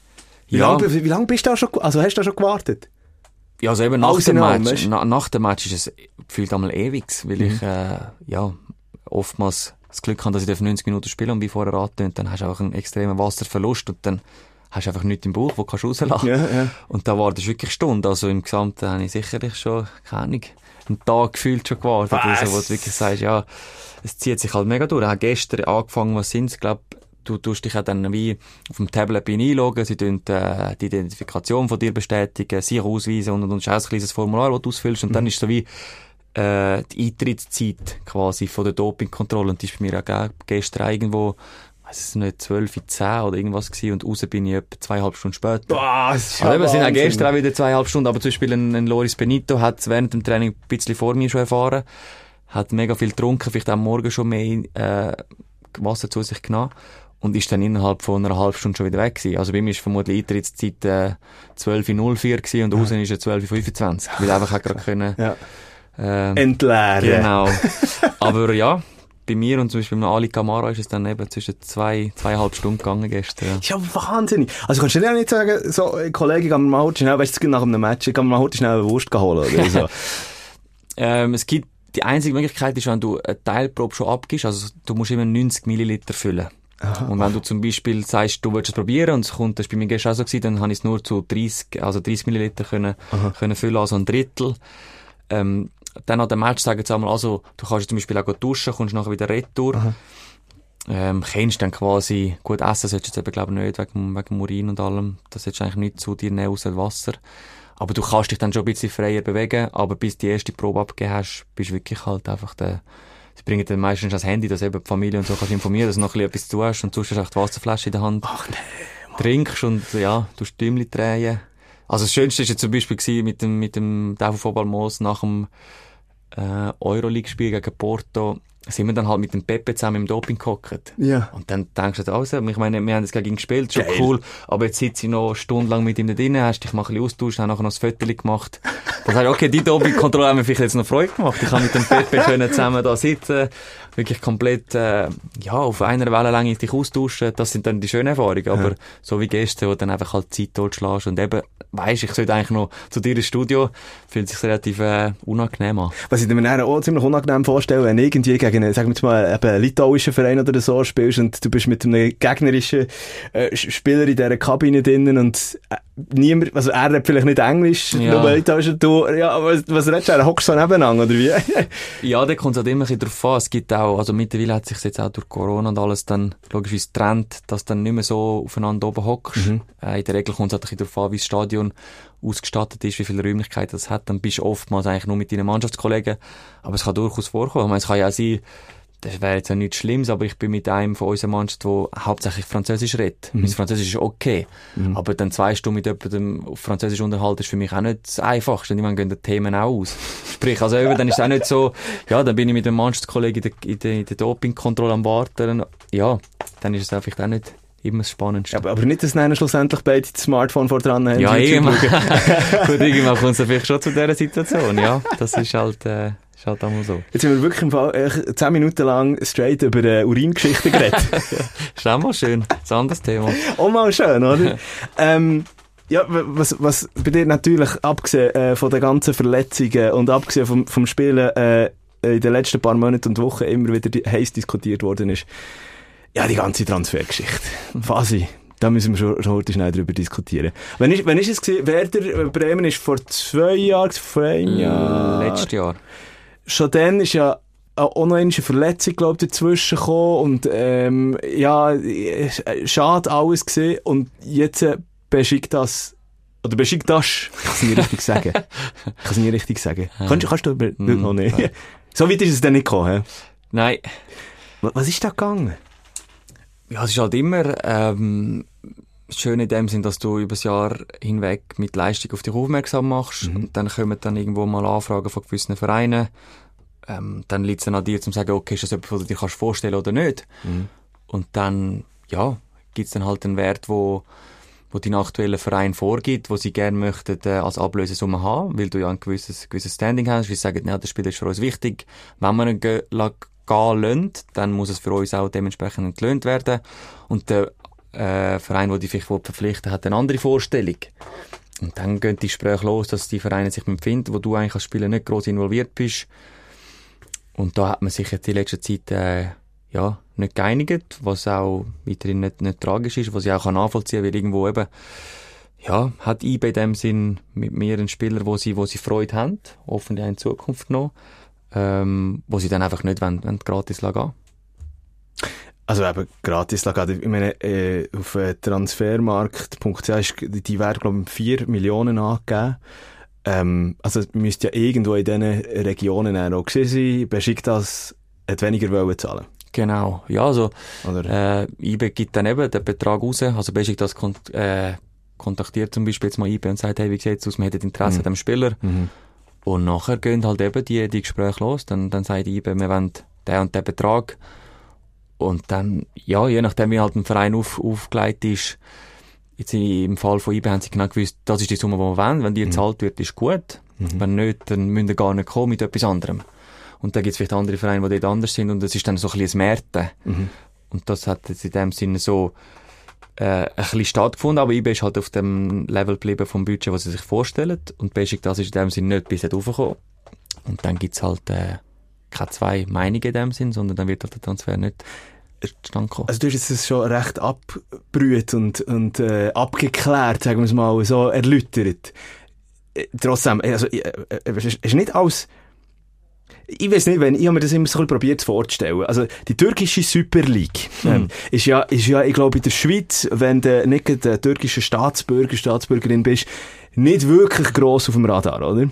wie ja. lange, wie lange bist du da schon, also hast du da schon gewartet? Ja, also eben nach dem, Match, na, nach dem Match ist es gefühlt einmal ewig, weil mhm. ich, äh, ja, oftmals das Glück habe, dass ich 90 Minuten spiele und wie vorher angetönt, dann hast du auch einen extremen Wasserverlust und dann hast du einfach nichts im Bauch, wo du rauslassen ja, ja. Und da war das wirklich Stunde. Also im Gesamten habe ich sicherlich schon, keine Ahnung, einen Tag gefühlt schon gewartet. Also, wo du wirklich sagst, ja, es zieht sich halt mega durch. Ich habe gestern angefangen, was sind es, glaube du tust dich ja dann wie auf dem Tablet einloggen, sie tun äh, die Identifikation von dir bestätigen, sich ausweisen und, und, und ein kleines Formular, das du ausfüllst und mhm. dann ist so wie äh, die Eintrittszeit quasi von der Dopingkontrolle und die ist bei mir auch gestern irgendwo weiß es nicht, 12, 10 oder irgendwas gewesen und raus bin ich etwa zweieinhalb Stunden später. Boah, das ist also eben, sind auch gestern auch wieder zweieinhalb Stunden, aber zum Beispiel ein, ein Loris Benito hat während dem Training ein bisschen vor mir schon erfahren, hat mega viel getrunken, vielleicht am Morgen schon mehr äh, Wasser zu sich genommen und ist dann innerhalb von einer halben Stunde schon wieder weg gewesen. Also bei mir ist vermutlich Eintrittszeit äh, 12.04 gewesen und ja. ist er 12.25 weil einfach auch gerade können ja. äh, entleeren. Genau. *laughs* Aber ja, bei mir und zum Beispiel mit Ali Kamara ist es dann eben zwischen zwei, zweieinhalb Stunden gegangen gestern. Ja. ist ja wahnsinnig. Also kannst du dir nicht sagen, so, Kollege, geh mal heute schnell, weißt du, nach einem Match, geh mal heute schnell eine Wurst holen oder so. *laughs* ähm, es gibt, die einzige Möglichkeit ist, wenn du eine Teilprobe schon abgibst, also du musst immer 90 Milliliter füllen. Aha. Und wenn du zum Beispiel sagst, du willst es probieren und es kommt, das war bei mir gestern auch so gewesen, dann habe ich es nur zu 30, also 30 Milliliter können, können füllen, also ein Drittel. Ähm, dann an dem Match sagen sie einmal, also, du kannst zum Beispiel auch duschen, kommst nachher wieder retour. Aha. ähm, kennst dann quasi, gut essen solltest du jetzt eben, glaube ich, nicht, wegen, wegen Urin und allem. Das solltest du eigentlich nicht zu dir nehmen, außer Wasser. Aber du kannst dich dann schon ein bisschen freier bewegen, aber bis du die erste Probe abgegeben hast, bist du wirklich halt einfach der, sie bringen dann meistens das Handy, dass eben die Familie und so kannst informieren, dass du noch ein bisschen etwas zu hast und sonst hast du echt die Wasserflasche in der Hand. Ach nee. Trinkst und, ja, du Stimmli drehen. Also das Schönste war ja zum Beispiel mit dem, mit dem Fußball Moos nach dem, äh, Euroleague-Spiel gegen Porto sind wir dann halt mit dem Pepe zusammen im Doping gehockt. Ja. Und dann denkst du, also, ich meine, wir haben jetzt gegen ihn gespielt, schon Geil. cool, aber jetzt sitze ich noch stundenlang mit ihm da drinnen, hast dich mal ein bisschen austauscht, habe nachher noch ein Foto gemacht. *laughs* Dann sag ich, okay, die Doping-Kontrolle haben mir vielleicht jetzt noch Freude gemacht. Ich kann mit dem Pepe *laughs* können zusammen da sitzen, wirklich komplett, äh, ja, auf einer Wellenlänge dich austauschen, das sind dann die schönen Erfahrungen, aber so wie gestern, wo du dann einfach halt Zeit totschlägst und eben, weisst, ich sollte eigentlich noch zu dir ins Studio, fühlt sich relativ, äh, unangenehm an. Was ich mir dann auch ziemlich unangenehm vorstelle, wenn irgendwie gegen einen, sagen wir mal, eben einen litauischen Verein oder so spielst und du bist mit einem gegnerischen äh, Spieler in dieser Kabine drinnen und äh, niemand, also er hat vielleicht nicht Englisch, Ja. nur Litauisch und du, ja, was, was redest du, er hockst so nebeneinander, oder wie? *laughs* Ja, da kommt es halt immer ein bisschen drauf an. Es gibt auch, also mittlerweile hat sich jetzt auch durch Corona und alles dann logischerweise trennt, dass du dann nicht mehr so aufeinander oben hockst. Äh, in der Regel kommt es halt ein bisschen darauf an, wie das Stadion ausgestattet ist, wie viele Räumlichkeiten es hat. Dann bist du oftmals eigentlich nur mit deinen Mannschaftskollegen. Aber es kann durchaus vorkommen. Ich meine, es kann ja auch sein, das wäre jetzt ja nichts Schlimmes, aber ich bin mit einem von unserer Mannschaft, der hauptsächlich Französisch redet. Mein Französisch ist okay. Aber dann zwei Stunden mit jemandem auf Französisch unterhalten ist für mich auch nicht das Einfachste. Meine, gehen die Themen auch aus. Sprich, also eben, dann ist es auch nicht so, ja, dann bin ich mit dem Mannschaftskollegen in der, in der, in der Dopingkontrolle am Warten. Ja, dann ist es einfach auch nicht immer das Spannendste. aber, aber nicht, dass dann schlussendlich beide das Smartphone vor dran haben. Ja, irgendwann, *laughs* gut, irgendwann kommt es vielleicht schon zu dieser Situation, ja. Das ist halt, äh, ist halt einmal so. Jetzt haben wir wirklich im Fall echt 10 Minuten lang straight über äh, Uringeschichten geredet. *laughs* Ist auch mal schön. Das ist ein anderes Thema. Auch mal schön, oder? *laughs* ähm, ja, was, was bei dir natürlich, abgesehen äh, von den ganzen Verletzungen und abgesehen vom, vom Spielen äh, in den letzten paar Monaten und Wochen immer wieder heiß diskutiert worden ist, ja, die ganze Transfergeschichte. Fasi. Da müssen wir schon, schon heute schnell drüber diskutieren. Wenn ist, wenn ist es gewesen? Werder äh, Bremen ist vor zwei Jahren, vor einem Jahr. Letztes Jahr. Schon dann ist ja auch noch eine Verletzung, glaube ich, dazwischen gekommen und ähm, ja, äh, schade alles gesehen und jetzt äh, Besiktas oder Besiktas, ich kann es nie richtig sagen. Ich kann es nie richtig sagen. Kannst, kannst du aber Mm, noch nicht. ja. So weit ist es dann nicht gekommen. hä? Nein. Wa- Was ist da gegangen? Ja, es ist halt immer ähm, schön in dem Sinn, dass du über das Jahr hinweg mit Leistung auf dich aufmerksam machst und dann kommen dann irgendwo mal Anfragen von gewissen Vereinen. Ähm, dann liegt es dann an dir, zu sagen, okay, ist das etwas, was du dir kannst vorstellen oder nicht. Und dann, ja, gibt es dann halt einen Wert, wo wo dein aktueller Verein vorgibt, wo sie gerne möchten äh, als Ablösesumme haben, weil du ja ein gewisses, gewisses Standing hast, wie sie sagen, ja, der Spieler ist für uns wichtig. Wenn man ihn ge la- gehen lassen, dann muss es für uns auch dementsprechend entlöhnt werden. Und der äh, Verein, der dich vielleicht verpflichten hat eine andere Vorstellung. Und dann gehen die Gespräche los, dass die Vereine sich mit dem finden, wo du eigentlich als Spieler nicht groß involviert bist. Und da hat man sich jetzt in letzter Zeit äh, ja, nicht geeinigt, was auch weiterhin nicht, nicht tragisch ist, was ich auch nachvollziehen kann, weil irgendwo eben, ja, hat IB in dem Sinn mit mir einen Spieler, wo sie, wo sie Freude haben, hoffentlich in Zukunft noch, ähm, wo sie dann einfach nicht wollen, wollen gratis lassen. Also eben gratis lag Ich meine, äh, auf äh, transfermarkt.ch ist die Wert, glaube ich, 4 Millionen angegeben. Ähm, also es müsste ja irgendwo in diesen Regionen auch gewesen sein. Besiktas hat weniger wollen zahlen. Genau, ja, also Oder? Äh, IB gibt dann eben den Betrag raus. Also Basic das kont äh, kontaktiert zum Beispiel jetzt mal IB und sagt, hey, wie sieht's aus, wir hätten Interesse an dem Spieler. Mhm. Und nachher gehen halt eben die, die Gespräche los. Dann, dann sagt IB, wir wollen den und den Betrag. Und dann, ja, je nachdem, wie halt ein Verein auf, aufgelegt ist, jetzt im Fall von IB haben sie genau gewusst, das ist die Summe, die wir wollen. Wenn die gezahlt wird, ist gut. Wenn nicht, dann müssen wir gar nicht kommen mit etwas anderem. Und dann gibt es vielleicht andere Vereine, die dort anders sind und es ist dann so ein bisschen ein Märten. Und das hat jetzt in dem Sinne so äh, ein bisschen stattgefunden, aber IB ist halt auf dem Level geblieben vom Budget, was sie sich vorstellen. Und Basic, das ist in dem Sinne nicht bis raufgekommen. Und dann gibt's halt äh, keine zwei Meinungen in dem Sinn, sondern dann wird halt der Transfer nicht zustande kommen. Also du hast das schon recht abgebrüht und, und äh, abgeklärt, sagen wir es mal, so erläutert. Äh, Trotzdem, also, äh, äh, es es ist nicht alles ich weiß nicht, wenn, ich habe mir das immer so ein bisschen probiert vorzustellen. Also, die türkische Super League, ähm, ist ja, ist ja, ich glaube, in der Schweiz, wenn du nicht der türkische Staatsbürger, Staatsbürgerin bist, nicht wirklich gross auf dem Radar, oder?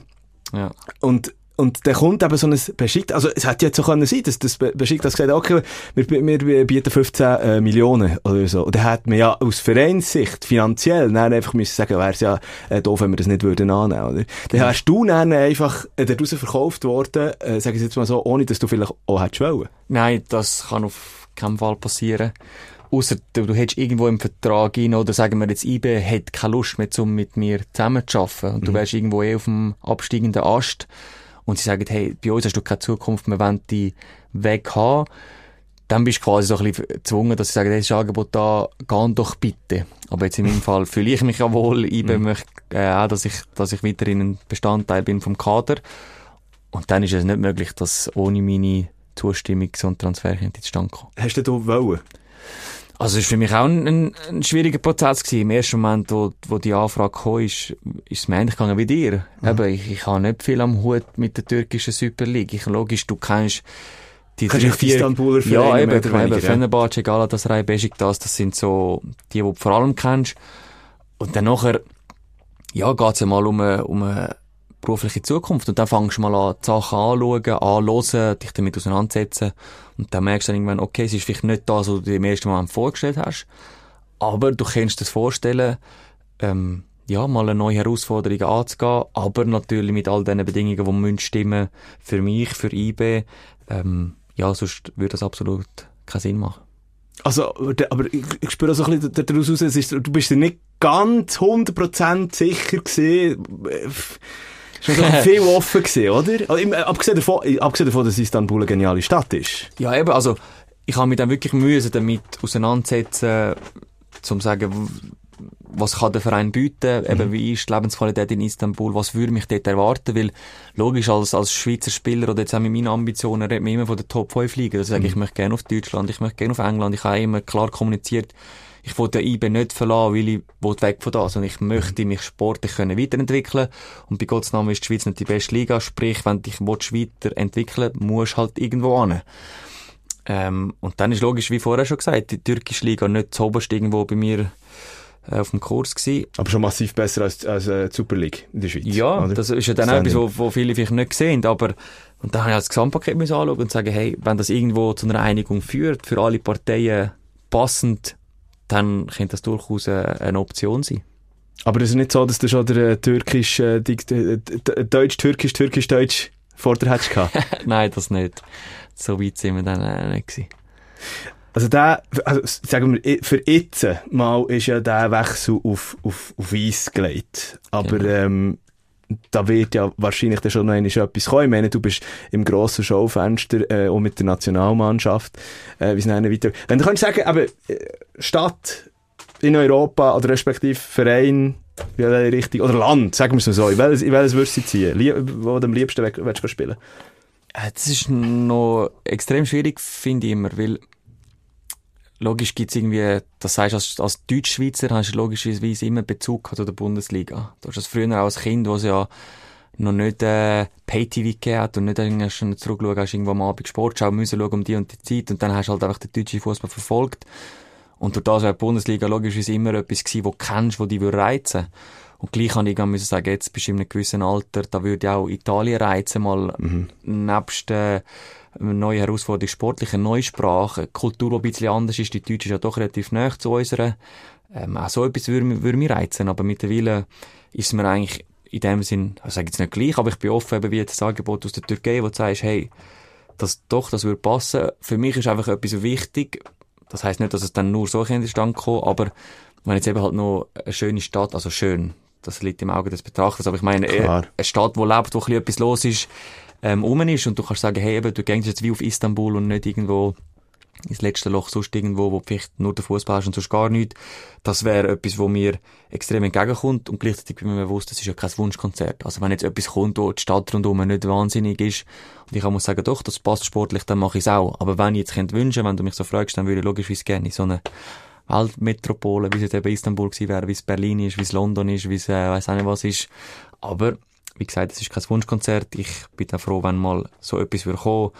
Ja. Und, und dann kommt eben so ein Beschick, also es hätte jetzt so können sein, dass das Be- Beschick das gesagt hat, okay, wir, wir bieten 15 äh, Millionen oder so. Und dann hätte man ja aus Vereinssicht finanziell dann einfach müssen sagen, wäre es ja äh, doof, wenn wir das nicht würden annehmen, oder? Dann wärst du dann einfach äh, dort raus verkauft worden, äh, sag ich jetzt mal so, ohne dass du vielleicht auch hättest wollen. Nein, das kann auf keinen Fall passieren. Ausser du, du hättest irgendwo im Vertrag rein, oder sagen wir jetzt, IB hat keine Lust mehr, um mit mir zusammenzuarbeiten. Und du wärst irgendwo eh auf dem absteigenden Ast. Und sie sagen, hey, bei uns hast du keine Zukunft, wir wollen dich weg haben. Dann bist du quasi so ein bisschen gezwungen, dass sie sagen, hey, das ist ein Angebot da, geh doch bitte. Aber jetzt in meinem Fall fühle ich mich ja wohl. IB möchte äh, auch, dass ich, dass ich weiterhin ein Bestandteil bin vom Kader. Und dann ist es nicht möglich, dass ohne meine Zustimmung so ein Transfer könnte zustande kommen. Hast du da wollen? Also es war für mich auch ein, ein, ein schwieriger Prozess gewesen. Im ersten Moment, wo, wo die Anfrage kam, ist, ist es mir ähnlich gegangen wie dir. Eben, ich, ich habe nicht viel am Hut mit der türkischen Super League. Ich, logisch, du kennst die Kannst du die Istanbuler Ja, Vereine eben, mehr oder eben weniger, ja. Fenerbahce, Galatasaray, Besiktas, das sind so die, die du vor allem kennst. Und dann nachher, ja, geht's ja mal um eine, um eine berufliche Zukunft. Und dann fängst du mal an, die Sachen anschauen, anhören, dich damit auseinandersetzen. Und dann merkst du dann irgendwann, okay, es ist vielleicht nicht das, was du dir im ersten Moment vorgestellt hast. Aber du kannst dir das vorstellen, ähm, ja, mal eine neue Herausforderung anzugehen, aber natürlich mit all diesen Bedingungen, die müssen stimmen für mich, für IB. Ähm, ja, sonst würde das absolut keinen Sinn machen. Also, aber ich, ich spüre so ein bisschen da- daraus raus, es ist, du bist dir nicht ganz 100% sicher gewesen. Es war viel offen gewesen, oder? Also, im- abgesehen, davon, abgesehen davon, dass Istanbul eine geniale Stadt ist. Ja, eben, also, ich habe mich dann wirklich müssen damit auseinandersetzen, zum sagen, was kann der Verein bieten, eben wie ist die Lebensqualität in Istanbul, was würde mich dort erwarten, weil logisch als, als Schweizer Spieler oder jetzt auch mit meinen Ambitionen redet man immer von der Top 5 Liga, dass ich sage, ich möchte gerne auf Deutschland, ich möchte gerne auf England, ich habe immer klar kommuniziert, ich will den IB nicht verlassen, weil ich weg von da, sondern ich möchte mich sportlich können weiterentwickeln und bei Gottes Namen ist die Schweiz nicht die beste Liga, sprich, wenn du dich willst weiterentwickeln musst halt irgendwo hin. Ähm, und dann ist logisch, wie vorher schon gesagt, die türkische Liga nicht zu oberst irgendwo bei mir äh, auf dem Kurs gewesen. Aber schon massiv besser als, als äh, die Super League in der Schweiz. Ja, oder? das ist ja dann auch etwas, wo, wo viele vielleicht nicht sehen, aber und dann habe ich halt das Gesamtpaket anschauen und sagen, hey, wenn das irgendwo zu einer Einigung führt, für alle Parteien passend, dann könnte das durchaus eine Option sein. Aber es ist nicht so, dass du schon der äh, türkisch, äh, äh, Deutsch, Türkisch, Türkisch, Deutsch vor dir hättest gehabt. *laughs* Nein, das nicht. So weit sind wir dann äh, nicht gewesen. Also der, also sagen wir, für jetzt mal ist ja der Wechsel auf, auf, auf Eis gelegt. Aber Genau. ähm, da wird ja wahrscheinlich schon noch etwas kommen. Ich meine, du bist im grossen Schaufenster, äh, auch mit der Nationalmannschaft, äh, wie es dann weiter... Wenn du kannst sagen, aber äh, Stadt in Europa oder respektive Verein, in welche Richtung, oder Land, sagen wir es mal so, in welches, in welches würdest du ziehen? Lie wo du am liebsten willst du spielen? Äh, Das ist noch extrem schwierig, finde ich immer, weil logisch gibt's irgendwie, das heißt als, als Deutschschweizer hast du logischerweise immer Bezug gehabt zu der Bundesliga. Du hast das früher auch als Kind, wo es ja noch nicht äh, Pay-TV gegeben hat und nicht irgendwie schon zurückschauen, hast irgendwo am Abend Sportschau müssen schauen um die und die Zeit und dann hast du halt einfach den deutschen Fußball verfolgt. Und durch das wäre die Bundesliga logischerweise immer etwas gewesen, wo du kennst, wo dich würde reizen Und gleich habe ich müssen sagen, jetzt bist du in einem gewissen Alter, da würde ich auch Italien reizen, mal nebst äh, neue Herausforderung sportlich, eine neue Sprache, eine Kultur, die ein bisschen anders ist. Die Deutsche ist ja doch relativ nah zu unserer. Ähm, auch so etwas würde, würde mich reizen. Aber mittlerweile ist mir eigentlich in dem Sinn, ich sage jetzt nicht gleich, aber ich bin offen eben wie das Angebot aus der Türkei, wo du sagst, hey, das, doch, das würde passen. Für mich ist einfach etwas wichtig. Das heißt nicht, dass es dann nur so in Stand kommen, aber wenn jetzt eben halt noch eine schöne Stadt, also schön, das liegt im Auge des Betrachters, aber ich meine, Klar. eine Stadt, wo lebt, wo ein bisschen etwas los ist, ähm, rum ist und du kannst sagen, hey, eben, du gehst jetzt wie auf Istanbul und nicht irgendwo ins letzte Loch sonst irgendwo, wo vielleicht nur den Fußball hast und sonst gar nichts. Das wäre etwas, wo mir extrem entgegenkommt und gleichzeitig bin ich mir bewusst, das ist ja kein Wunschkonzert. Also wenn jetzt etwas kommt, wo die Stadt rundherum nicht wahnsinnig ist und ich muss sagen, doch, das passt sportlich, dann mache ich es auch. Aber wenn ich jetzt könnte wünschen, wenn du mich so fragst, dann würde ich logischerweise gerne in so eine Weltmetropole, wie es jetzt eben Istanbul gewesen wäre, wie es Berlin ist, wie es London ist, wie es, äh, weiss auch nicht was ist. Aber wie gesagt, es ist kein Wunschkonzert. Ich bin auch froh, wenn mal so etwas würde kommen.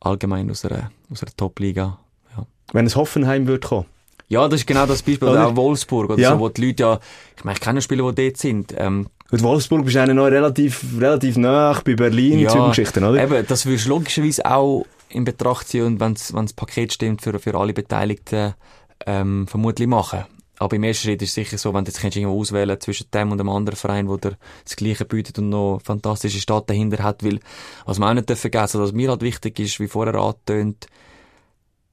Allgemein aus einer, aus einer Top-Liga. Ja. Wenn es Hoffenheim würde kommen. Ja, das ist genau das Beispiel. Oder, auch Wolfsburg oder Ja. so, wo die Leute ja, ich meine, ich kenne Spieler, die dort sind. Ähm, Und Wolfsburg bist du noch relativ, relativ nah bei Berlin, Ja, ja, Geschichten, oder? Eben, das würdest du logischerweise auch in Betracht ziehen und wenn das Paket stimmt, für, für alle Beteiligten ähm, vermutlich machen. Aber im ersten Schritt ist es sicher so, wenn du jetzt kannst du irgendwo auswählen zwischen dem und einem anderen Verein, wo dir das Gleiche bietet und noch fantastische Stadt dahinter hat, weil, was man auch nicht vergessen was mir halt wichtig ist, wie vorher angetönt,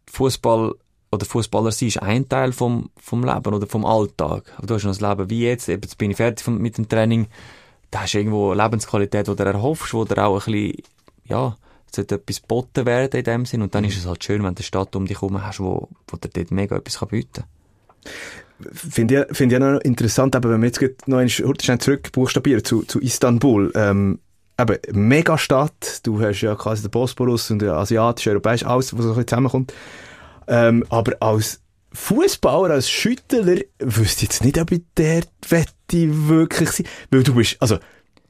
Fußball oder Fußballer sein ist ein Teil vom, vom Leben oder vom Alltag. Aber du hast noch das Leben wie jetzt, eben, jetzt bin ich fertig mit dem Training, da hast du irgendwo Lebensqualität, die du erhoffst, wo dir auch ein bisschen, ja, es sollte etwas geboten werden in dem Sinn. Und dann ist es halt schön, wenn du eine Stadt um dich herum hast, wo, wo dir dort mega etwas kann bieten Finde ich, finde ich noch interessant, eben, wenn wir jetzt noch schnell zurück buchstabieren zu, zu Istanbul. Ähm, eben, Megastadt, du hast ja quasi den Bosporus und der asiatische, europäische, alles, was so ein zusammenkommt. Ähm, aber als Fußballer, als Schüttler, wüsste ich jetzt nicht, ob ich der wette wirklich sein. Weil du bist, also,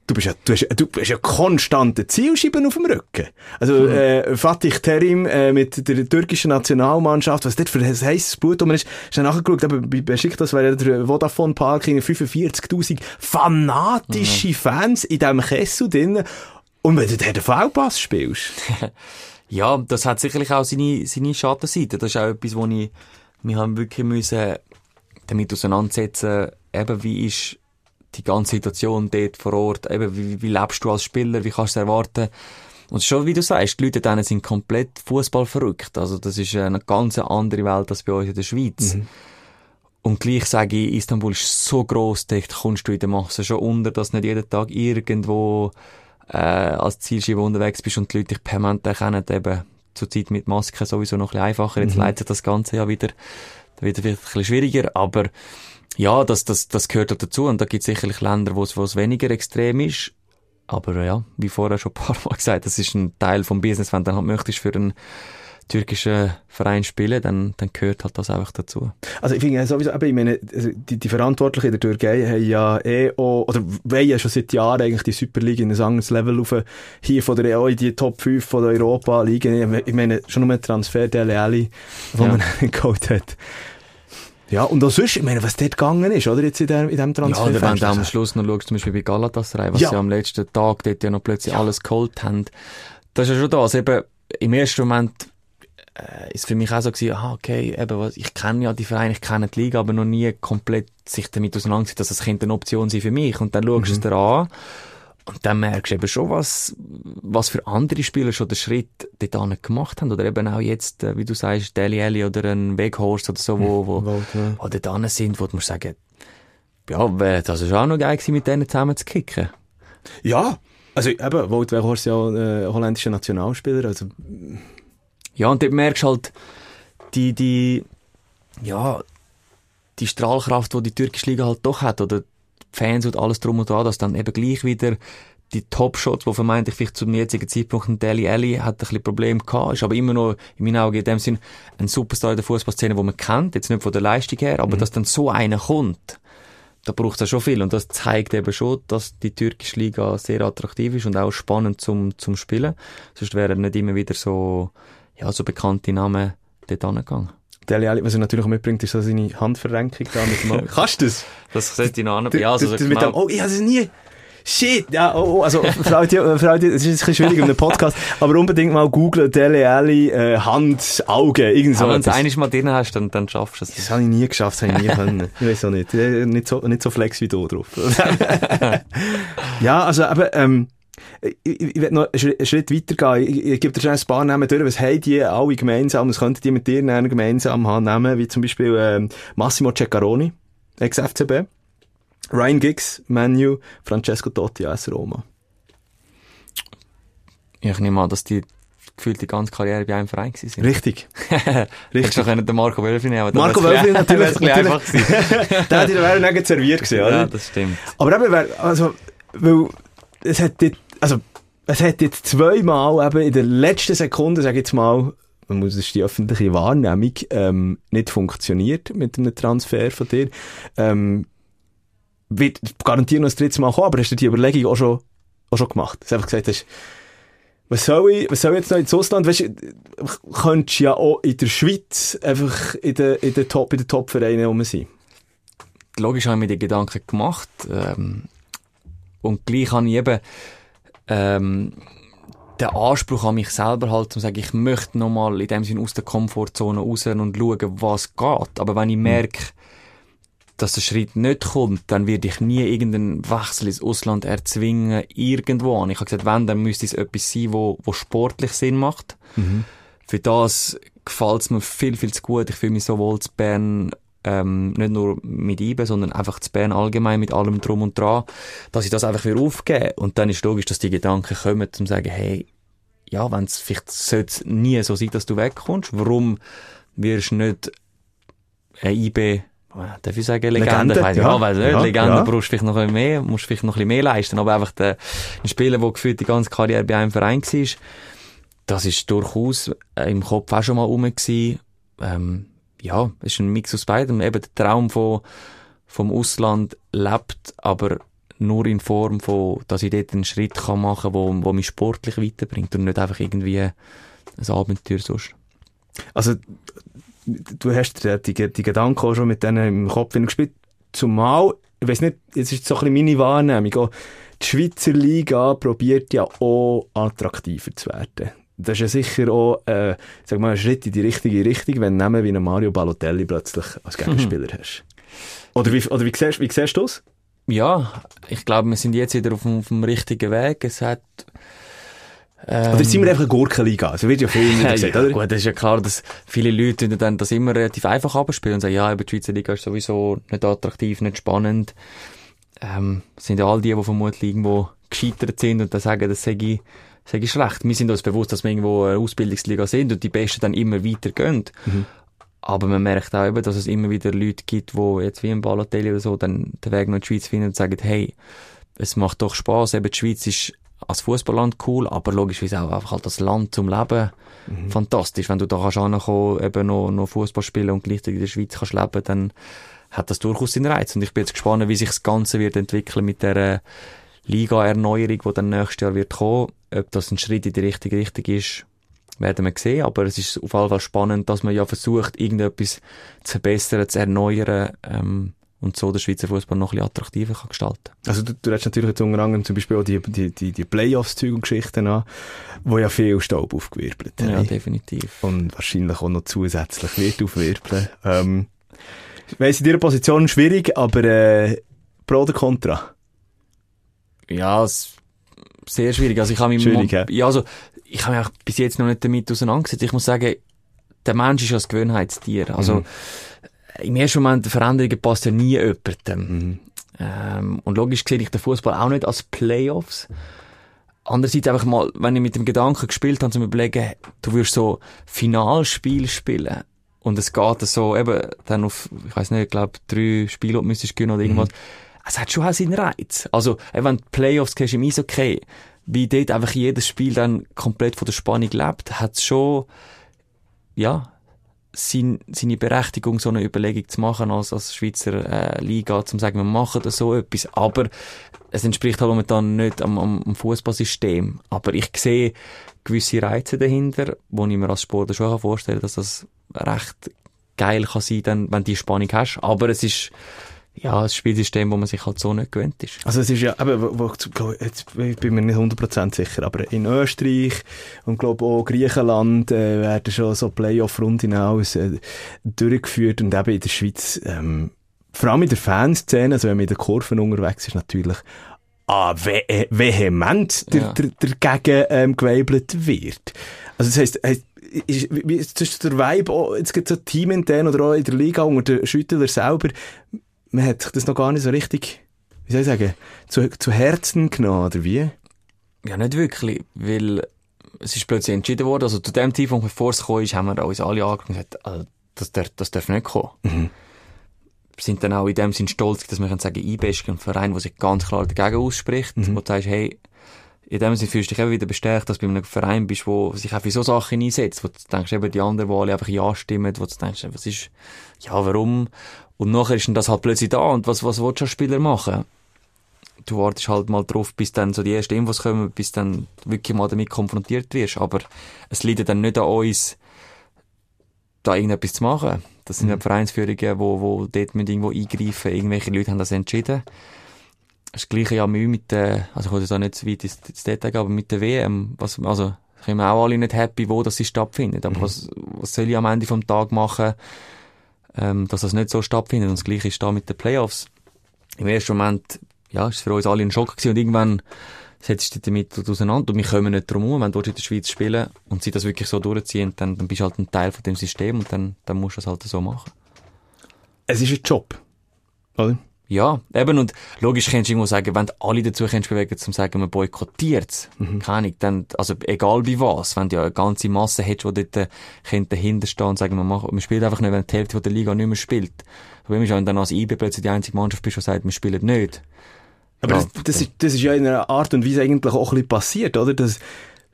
du bist ja, du hast, du hast ja konstante Zielscheiben auf dem Rücken. Also, äh, Fatih Terim, äh, mit der türkischen Nationalmannschaft, was dort für ein heisses Blut um ist, ist dann nachgeschaut, aber bei Besiktas wäre ja der Vodafone Park in 45.000 fanatische Fans in diesem Kessel drin. Und wenn du den V-Pass spielst. *laughs* Ja, das hat sicherlich auch seine, seine Schattenseite. Das ist auch etwas, wo ich, wir haben wirklich müssen damit auseinandersetzen, eben wie ist die ganze Situation dort vor Ort, eben wie, wie lebst du als Spieler, wie kannst du es erwarten. Und schon wie du sagst, die Leute dort sind komplett Fußball verrückt. Also das ist eine ganz andere Welt als bei uns in der Schweiz. Und gleich sage ich, Istanbul ist so gross, dort kommst du in der Masse schon unter, dass nicht jeden Tag irgendwo äh, als Zielscheibe unterwegs bist und die Leute dich permanent erkennen, eben zur Zeit mit Maske sowieso noch ein bisschen einfacher. Jetzt leitet sich das Ganze ja wieder, wieder wird ein bisschen schwieriger, aber ja, das, das, das gehört auch dazu und da gibt es sicherlich Länder, wo es, weniger extrem ist. Aber ja, wie vorher schon ein paar Mal *laughs* gesagt, das ist ein Teil vom Business. Wenn du dann halt möchtest für einen türkischen Verein spielen, dann, dann gehört halt das einfach dazu. Also ich finde ja sowieso, eben, ich meine, also die, die Verantwortlichen in der Türkei haben ja eh auch, oder wollen ja schon seit Jahren eigentlich die Superliga in ein anderes Level rauf, hier von der EO in die Top 5 von der Europa-Liga. Ich meine, schon nur ein Transfer der Leali, den Ja. man *laughs* geholt hat. Ja, und auch sonst, ich meine, was dort gegangen ist, oder, jetzt in dem, in dem Ja, Transfer. oder wenn du am Schluss noch schaust, zum Beispiel bei Galatasaray, was Ja. sie am letzten Tag dort ja noch plötzlich alles geholt haben. Das ist ja schon das. Eben, im ersten Moment äh, ist für mich auch so gewesen, aha, okay, eben, was, ich kenne ja die Vereine, ich kenne die Liga, aber noch nie komplett sich damit auseinandergesetzt, dass das könnte eine Option sein für mich. Und dann schaust du es dir an und dann merkst du eben schon, was, was für andere Spieler schon den Schritt dort gemacht haben. Oder eben auch jetzt, äh, wie du sagst, Deli Alli oder ein Weghorst oder so, wo, wo, Wout, ja. wo dort dran sind, wo du musst sagen, ja, das ist auch noch geil gewesen, mit denen zusammen zu kicken. Ja, also eben, Wout Weghorst ja ein holländischer Nationalspieler, also Ja, und dort merkst du halt die, die, ja, die Strahlkraft, die die türkische Liga halt doch hat, oder Fans und alles drum und dran, dass dann eben gleich wieder die Top-Shots, die vermeintlich vielleicht zum jetzigen Zeitpunkt ein Deli Alli hat ein bisschen Probleme gehabt, ist aber immer noch, in meinen Augen in dem Sinn, ein Superstar in der Fußballszene, den man kennt, jetzt nicht von der Leistung her, aber dass dann so einer kommt, da braucht es ja schon viel und das zeigt eben schon, dass die türkische Liga sehr attraktiv ist und auch spannend zum, zum Spielen. Sonst wären nicht immer wieder so, ja, so bekannte Namen dort angegangen. Dele Alli, was er natürlich auch mitbringt, ist so seine Handverrenkung da mit dem *laughs* Kannst du das? Das sollte ich noch an. Du- Ja, also so mit dem, genau. oh, ich habe es nie. Shit, ja, oh, oh, also, Frau, die, äh, Frau, die, es ist ein bisschen schwierig in einem Podcast, aber unbedingt mal googlen, Dele Alli, äh, Hand, Augen, irgend so. Aber wenn du einiges mal drin hast, dann, dann schaffst du es. Das habe ich nie geschafft, das habe ich nie können. *laughs* Ich weiß auch nicht. Äh, Nicht so, nicht so flex wie du drauf. *laughs* ja, also, aber, ähm, ich, ich, ich will noch einen Schritt- Schritt weitergehen. Ich, ich gebe dir schon ein paar Namen durch. Was haben die alle gemeinsam? Was könnten die mit dir gemeinsam haben? Namen wie zum Beispiel ähm, Massimo Ceccaroni, ex-FCB. Ryan Giggs, Manu, Francesco Totti, AS Roma. Ich nehme an, dass die gefühlt die ganze Karriere bei einem Verein gewesen sind. Richtig. *laughs* Richtig. du können den Marco Wölfi nehmen Marco bisschen- natürlich. natürlich. einfach gewesen. *laughs* Der hätte nirgends serviert gewesen, oder? Ja, das stimmt. Aber eben, also, weil, es hat jetzt, also, es hat jetzt zweimal eben in der letzten Sekunde, sag ich jetzt mal, man muss, ist die öffentliche Wahrnehmung, ähm, nicht funktioniert mit einem Transfer von dir. Ähm, wird garantiert noch das dritte Mal kommen, aber hast du die Überlegung auch schon auch schon gemacht. Du einfach gesagt hast, was soll ich, was soll ich jetzt noch ins Ausland? Weißt du, könntest ja auch in der Schweiz einfach in den, in den Top, in den Top-Vereinen rum sein. Logisch habe ich mir die Gedanken gemacht, ähm, und gleich habe ich eben, ähm, den Anspruch an mich selber halt, zu sagen, ich möchte nochmal in dem Sinne aus der Komfortzone raus und schauen, was geht. Aber wenn ich hm. merke, dass der Schritt nicht kommt, dann werde ich nie irgendeinen Wechsel ins Ausland erzwingen, irgendwo an. Ich habe gesagt, wenn, dann müsste es etwas sein, wo, wo sportlich Sinn macht. Mhm. Für das gefällt es mir viel, viel zu gut. Ich fühle mich so wohl zu Bern, ähm, nicht nur mit IBE, sondern einfach zu Bern allgemein mit allem drum und dran, dass ich das einfach wieder aufgebe. Und dann ist logisch, dass die Gedanken kommen, um zu sagen, hey, ja, wenn es vielleicht sollte nie so sein, dass du wegkommst, warum wirst du nicht ein IB darf ich sagen, Legende? Legende ja, ja, weil nicht, ja, Legende ja. brauchst du vielleicht noch ein bisschen mehr, musst vielleicht noch ein bisschen mehr leisten, aber einfach der, ein Spieler, der gefühlt die ganze Karriere bei einem Verein war, das ist durchaus im Kopf auch schon mal rum gewesen. Ähm, ja, es ist ein Mix aus beidem. Eben der Traum von, vom Ausland lebt, aber nur in Form von, dass ich dort einen Schritt kann machen kann, wo, wo mich sportlich weiterbringt und nicht einfach irgendwie ein Abenteuer sonst. Also, du hast die, die, die Gedanken auch schon mit denen im Kopf gespielt. Zumal, ich weiß nicht, jetzt ist so ein bisschen meine Wahrnehmung, auch die Schweizer Liga probiert ja auch attraktiver zu werden. Das ist ja sicher auch, äh, sag mal, ein Schritt in die richtige Richtung, wenn du wie einen Mario Balotelli plötzlich als Gegenspieler mhm. hast. Oder wie, oder wie siehst, wie siehst du das? Ja, ich glaube, wir sind jetzt wieder auf, auf dem richtigen Weg. Es hat ähm, oder sind wir einfach eine Gurkenliga? Also wird ja viel *laughs* ja, gesagt, ja, oder? Gut, das ist ja klar, dass viele Leute dann das immer relativ einfach abspielen und sagen, ja, aber die Schweizer Liga ist sowieso nicht attraktiv, nicht spannend. Ähm, sind ja all die, die vermutlich irgendwo gescheitert sind und dann sagen, das sei sei ich schlecht. Wir sind uns bewusst, dass wir irgendwo eine Ausbildungsliga sind und die Besten dann immer weiter gehen. Mhm. Aber man merkt auch eben, dass es immer wieder Leute gibt, die jetzt wie im Balotelli oder so dann den Weg noch in die Schweiz finden und sagen, hey, es macht doch Spaß. Eben die Schweiz ist als Fußballland cool, aber logischerweise auch einfach halt das Land zum Leben mhm. fantastisch. Wenn du da kannst ankommen, eben noch, noch Fußball spielen und gleichzeitig in der Schweiz kannst leben, dann hat das durchaus seinen Reiz. Und ich bin jetzt gespannt, wie sich das Ganze wird entwickeln mit der Liga-Erneuerung, die dann nächstes Jahr wird kommen. Ob das ein Schritt in die richtige Richtung ist, werden wir sehen. Aber es ist auf jeden Fall spannend, dass man ja versucht, irgendetwas zu verbessern, zu erneuern, ähm, und so der Schweizer Fußball noch ein bisschen attraktiver kann gestalten Also du, du hast natürlich jetzt unter anderem zum Beispiel auch die, die, die, die Playoffs-Züge und Geschichten an, wo ja viel Staub aufgewirbelt haben. Ja, definitiv. Und wahrscheinlich auch noch zusätzlich wird aufwirbeln. Ähm, ich weiss, in dieser Position schwierig, aber äh, Pro oder Contra? Ja, sehr schwierig. Also ich habe mich schwierig, ja. ja, also ich habe mich auch bis jetzt noch nicht damit auseinandergesetzt. Ich muss sagen, der Mensch ist ja das Gewöhnheitstier. Also mhm im ersten Moment, Veränderungen passt ja nie jemandem. Mhm. Ähm, und logisch sehe ich den Fußball auch nicht als Playoffs. Andererseits einfach mal, wenn ich mit dem Gedanken gespielt habe, zu überlegen, du wirst so Finalspiel spielen und es geht so eben dann auf, ich weiß nicht, ich glaube drei Spiele müsstest gewinnen oder irgendwas. Mhm. Es hat schon auch seinen Reiz. Also, wenn du Playoffs gehst im Eishockey, wie dort einfach jedes Spiel dann komplett von der Spannung lebt, hat es schon, ja, sein, seine Berechtigung, so eine Überlegung zu machen als, als Schweizer äh, Liga, zu sagen, wir machen da so etwas. Aber es entspricht halt momentan nicht am, am, Fußballsystem. Aber ich sehe gewisse Reize dahinter, wo ich mir als Sportler schon vorstellen kann, dass das recht geil kann sein, dann, wenn du die Spannung hast. Aber es ist ja, ein Spielsystem, wo man sich halt so nicht gewöhnt ist. Also es ist ja, eben, wo, wo, jetzt bin mir nicht 100% sicher, aber in Österreich und glaube auch Griechenland äh, werden schon so Playoff-Runden aus äh, durchgeführt und eben in der Schweiz, ähm, vor allem in der Fanszene, also wenn man in den Kurven unterwegs ist, natürlich ah, ve äh, vehement ja. dagegen ähm, geweibelt wird. Also das heisst, heisst ist, wie, ist der Vibe auch, jetzt gibt es so Team intern oder auch in der Liga unter den Schüttler selber, man hat sich das noch gar nicht so richtig, wie soll ich sagen, zu, zu Herzen genommen, oder wie? Ja, nicht wirklich, weil es ist plötzlich entschieden worden, also zu dem Zeitpunkt, bevor es gekommen ist, haben wir uns alle angeguckt und gesagt, also, das, darf, das darf nicht kommen. Mhm. Sind dann auch in dem Sinn stolz, dass wir können sagen, IB ist ein Verein, der sich ganz klar dagegen ausspricht, mhm. wo du sagst, hey, in dem Sinne fühlst du dich eben wieder bestärkt, dass du bei einem Verein bist, der sich auch für so Sachen einsetzt, wo du denkst, eben die anderen, die alle einfach Ja stimmen, wo du denkst, was ist, ja, warum? Und nachher ist dann das halt plötzlich da und was, was willst du als Spieler machen? du wartest halt mal drauf, bis dann so die ersten Infos kommen, bis dann wirklich mal damit konfrontiert wirst. Aber es liegt dann nicht an uns, da irgendetwas zu machen. Das sind mhm. ja Vereinsführungen, wo, wo dort mit irgendwo eingreifen. Irgendwelche Leute haben das entschieden. Das gleiche ja Mühe mit der, also ich wollte da nicht so weit ins, ins Detail gehen, aber mit der WM, was, also, sind wir auch alle nicht happy, wo das stattfindet. Aber mhm. was, was soll ich am Ende vom Tag machen, ähm, dass das nicht so stattfindet? Und das Gleiche ist da mit den Playoffs. Im ersten Moment, ja, ist es für uns alle ein Schock gewesen und irgendwann setzt du dich damit auseinander und wir kommen nicht drum herum, wenn du in der Schweiz spielen und sie das wirklich so durchziehen, dann, dann bist du halt ein Teil von dem System und dann, dann musst du es halt so machen. Es ist ein Job, oder? Ja, eben, und logisch kannst du irgendwo sagen, wenn du alle dazu kannst bewegen, zum sagen, man boykottiert es, mhm. keine Ahnung, dann, also egal wie was, wenn du ja eine ganze Masse hättest, die dort äh, dahinter stehen und sagen, man, macht, man spielt einfach nicht, wenn die Hälfte der Liga nicht mehr spielt. Problem ist, wenn dann als IB plötzlich die einzige Mannschaft bist, die sagt, wir spielen nicht. Aber ja, das, das, ist, das ist ja in einer Art und Weise eigentlich auch ein bisschen passiert, oder? Das,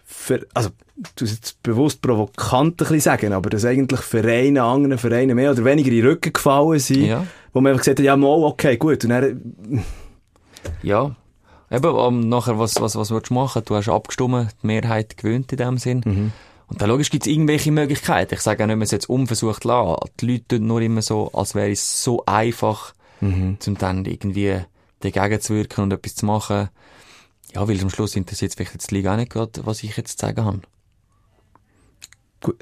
für, also, du jetzt bewusst provokant ein bisschen sagen, aber dass eigentlich Vereine, anderen Vereine mehr oder weniger in den Rücken gefallen sind, ja. wo man einfach gesagt hat, ja, mal, okay, gut, und dann... Ja. Eben, um, nachher, was, was, was willst du machen? Du hast abgestimmt, die Mehrheit gewöhnt in dem Sinn. Mhm. Und dann logisch gibt es irgendwelche Möglichkeiten. Ich sage auch nicht, man es jetzt unversucht lassen. Die Leute tun nur immer so, als wäre es so einfach, mhm. zum dann irgendwie dagegen zu wirken und etwas zu machen. Ja, weil am Schluss interessiert es vielleicht jetzt die Liga auch nicht gerade, was ich jetzt zu sagen habe. Gut,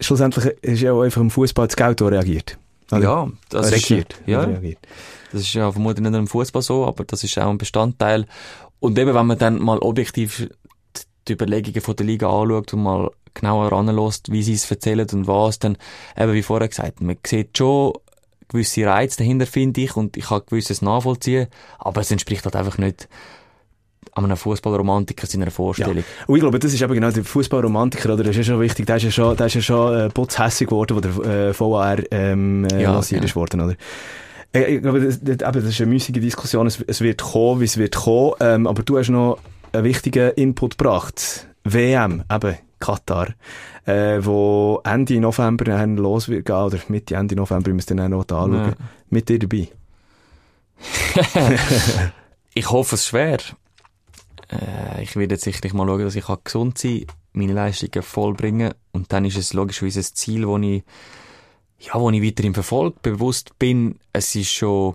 schlussendlich ist ja auch einfach im Fußball das Geld reagiert. Oder? Ja, das reagiert. ist, ja, reagiert. das ist ja vermutlich nicht nur im Fußball so, aber das ist auch ein Bestandteil. Und eben, wenn man dann mal objektiv die Überlegungen von der Liga anschaut und mal genauer anlässt, wie sie es erzählen und was, dann eben wie vorher gesagt, man sieht schon gewisse Reize dahinter, finde ich, und ich kann gewisses nachvollziehen, aber es entspricht halt einfach nicht an einem Fußballromantiker seiner Vorstellung. Ja. Und ich glaube, das ist eben genau der Fußballromantiker, oder? Das ist ja schon wichtig. Der ist ja schon, der ist ja schon äh, putzhässig geworden, wo der äh, VAR ähm, äh, ja, lanciert ja. ist worden, oder? Äh, ich glaube, das, das, ist eine müßige Diskussion. Es, es wird kommen, wie es wird kommen. Ähm, aber du hast noch einen wichtigen Input gebracht. WM, eben, Katar, äh, wo Ende November dann los wird gehen, oder Mitte, Ende November, müssen wir dann noch anschauen. Ja. Mit dir dabei. *laughs* ich hoffe es schwer. Äh, ich werde jetzt sicherlich mal schauen, dass ich gesund sein kann, meine Leistungen vollbringen und dann ist es logischerweise ein Ziel, wo ich, ja, wo ich weiterhin verfolgt, bewusst bin, es ist schon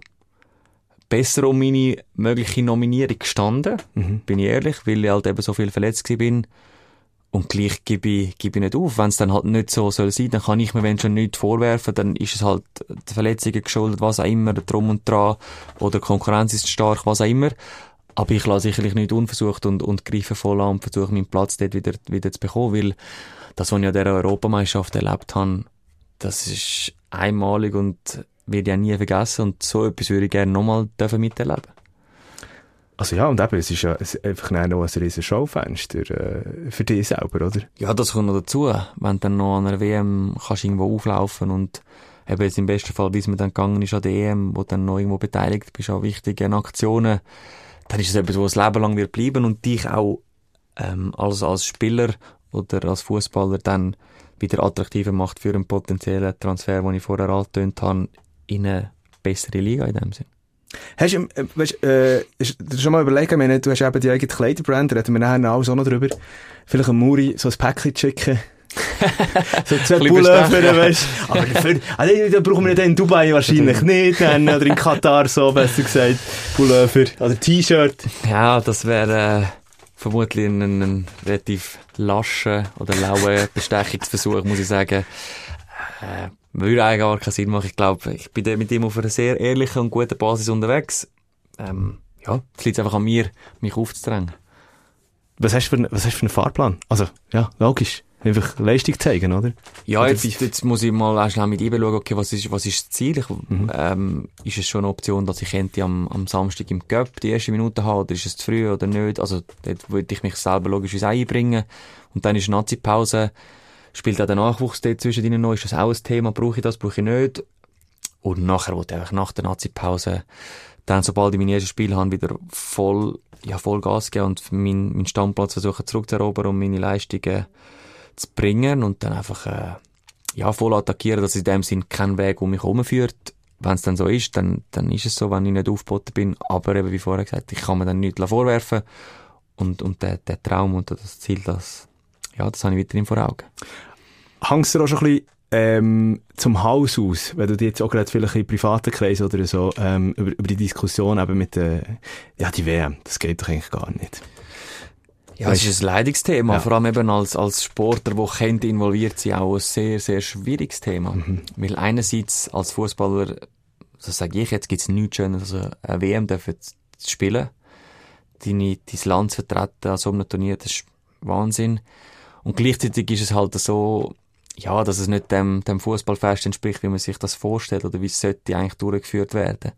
besser um meine mögliche Nominierung gestanden, mhm. bin ich ehrlich, weil ich halt eben so viel verletzt bin und gleich gebe ich, gebe ich nicht auf. Wenn es dann halt nicht so soll sein, dann kann ich mir, wenn schon nichts vorwerfen, dann ist es halt die Verletzungen geschuldet, was auch immer, drum und dran, oder Konkurrenz ist stark, was auch immer. Aber ich lasse sicherlich nicht unversucht und, und greife voll an und versuche meinen Platz dort wieder, wieder zu bekommen, weil das, was ich an dieser Europameisterschaft erlebt habe, das ist einmalig und werde ich auch nie vergessen und so etwas würde ich gerne nochmal miterleben also ja, und eben, es ist ja einfach noch ein riesen Schaufenster äh, für dich selber, oder? Ja, das kommt noch dazu. Wenn du dann noch an einer WM kannst irgendwo auflaufen und eben jetzt im besten Fall, wie es mir dann gegangen ist an der EM, wo du dann noch irgendwo beteiligt bist an wichtigen Aktionen, dann ist es etwas, was ein Leben lang wird bleiben und dich auch ähm, als, als Spieler oder als Fußballer dann wieder attraktiver macht für einen potenziellen Transfer, den ich vorher angetönt habe, in eine bessere Liga in dem Sinn. Hast du, äh, weißt, äh, schon mal überlegt, meine, du hast eben die eigene Kleiderbrand, da reden wir nachher auch noch drüber. Vielleicht ein Muri so ein Päckchen schicken. *laughs* so zwei Pullover, weißt du. Aber dafür, also, da brauchen wir dann in Dubai wahrscheinlich nicht, dann, oder in Katar so, besser gesagt, Pullover oder T-Shirt. Ja, das wäre äh, vermutlich ein, ein relativ lascher oder lauer *laughs* Bestechungsversuch, muss ich sagen. Äh, würde eigentlich gar keinen Sinn machen. Ich glaube, ich bin mit ihm auf einer sehr ehrlichen und guten Basis unterwegs. Ähm, ja, es liegt einfach an mir, mich aufzudrängen. Was hast du für, was hast du für einen Fahrplan? Also, ja, logisch. Einfach Leistung zeigen, oder? Ja, jetzt, jetzt muss ich mal auch schnell mit ihm schauen, okay, was ist, was ist das Ziel? Ich, mhm. ähm, ist es schon eine Option, dass ich Ende am, am Samstag im Cup die erste Minute habe, oder ist es zu früh oder nicht? Also, dort würde ich mich selber logisch einbringen. Und dann ist Nazi-Pause spielt auch der Nachwuchs dort zwischen ihnen noch, ist das auch ein Thema, brauche ich das, brauche ich nicht. Und nachher wollte ich einfach nach der Nazi-Pause dann, sobald ich meine ersten Spiel habe, wieder voll, ja, voll Gas geben und meinen, meinen Stammplatz versuchen zurückzuerobern und meine Leistungen zu bringen und dann einfach, äh, ja, voll attackieren, dass in dem Sinn kein Weg um mich herumführt wenn es dann so ist, dann, dann ist es so, wenn ich nicht aufgeboten bin. Aber eben, wie vorher gesagt, ich kann mir dann nichts vorwerfen. Und, und der, der Traum und das Ziel, das, ja, das habe ich weiterhin vor Augen. Hängst du auch schon ein bisschen ähm, zum Haus aus, wenn du dich jetzt auch gerade vielleicht in privaten Kreisen oder so ähm, über, über die Diskussion eben mit der, ja, die WM, das geht doch eigentlich gar nicht. Ja, es ist ein Leidungsthema, Ja. vor allem eben als, als Sportler, der kennt involviert sind, auch ein sehr, sehr schwieriges Thema. Mhm. Weil einerseits als Fußballer, so sage ich jetzt, gibt's nichts Schönes, also eine WM dürfen zu spielen, deine, dein Land zu vertreten an so einem Turnier, das ist Wahnsinn. Und gleichzeitig ist es halt so, ja, dass es nicht dem, dem Fußballfest entspricht, wie man sich das vorstellt oder wie es sollte eigentlich durchgeführt werden.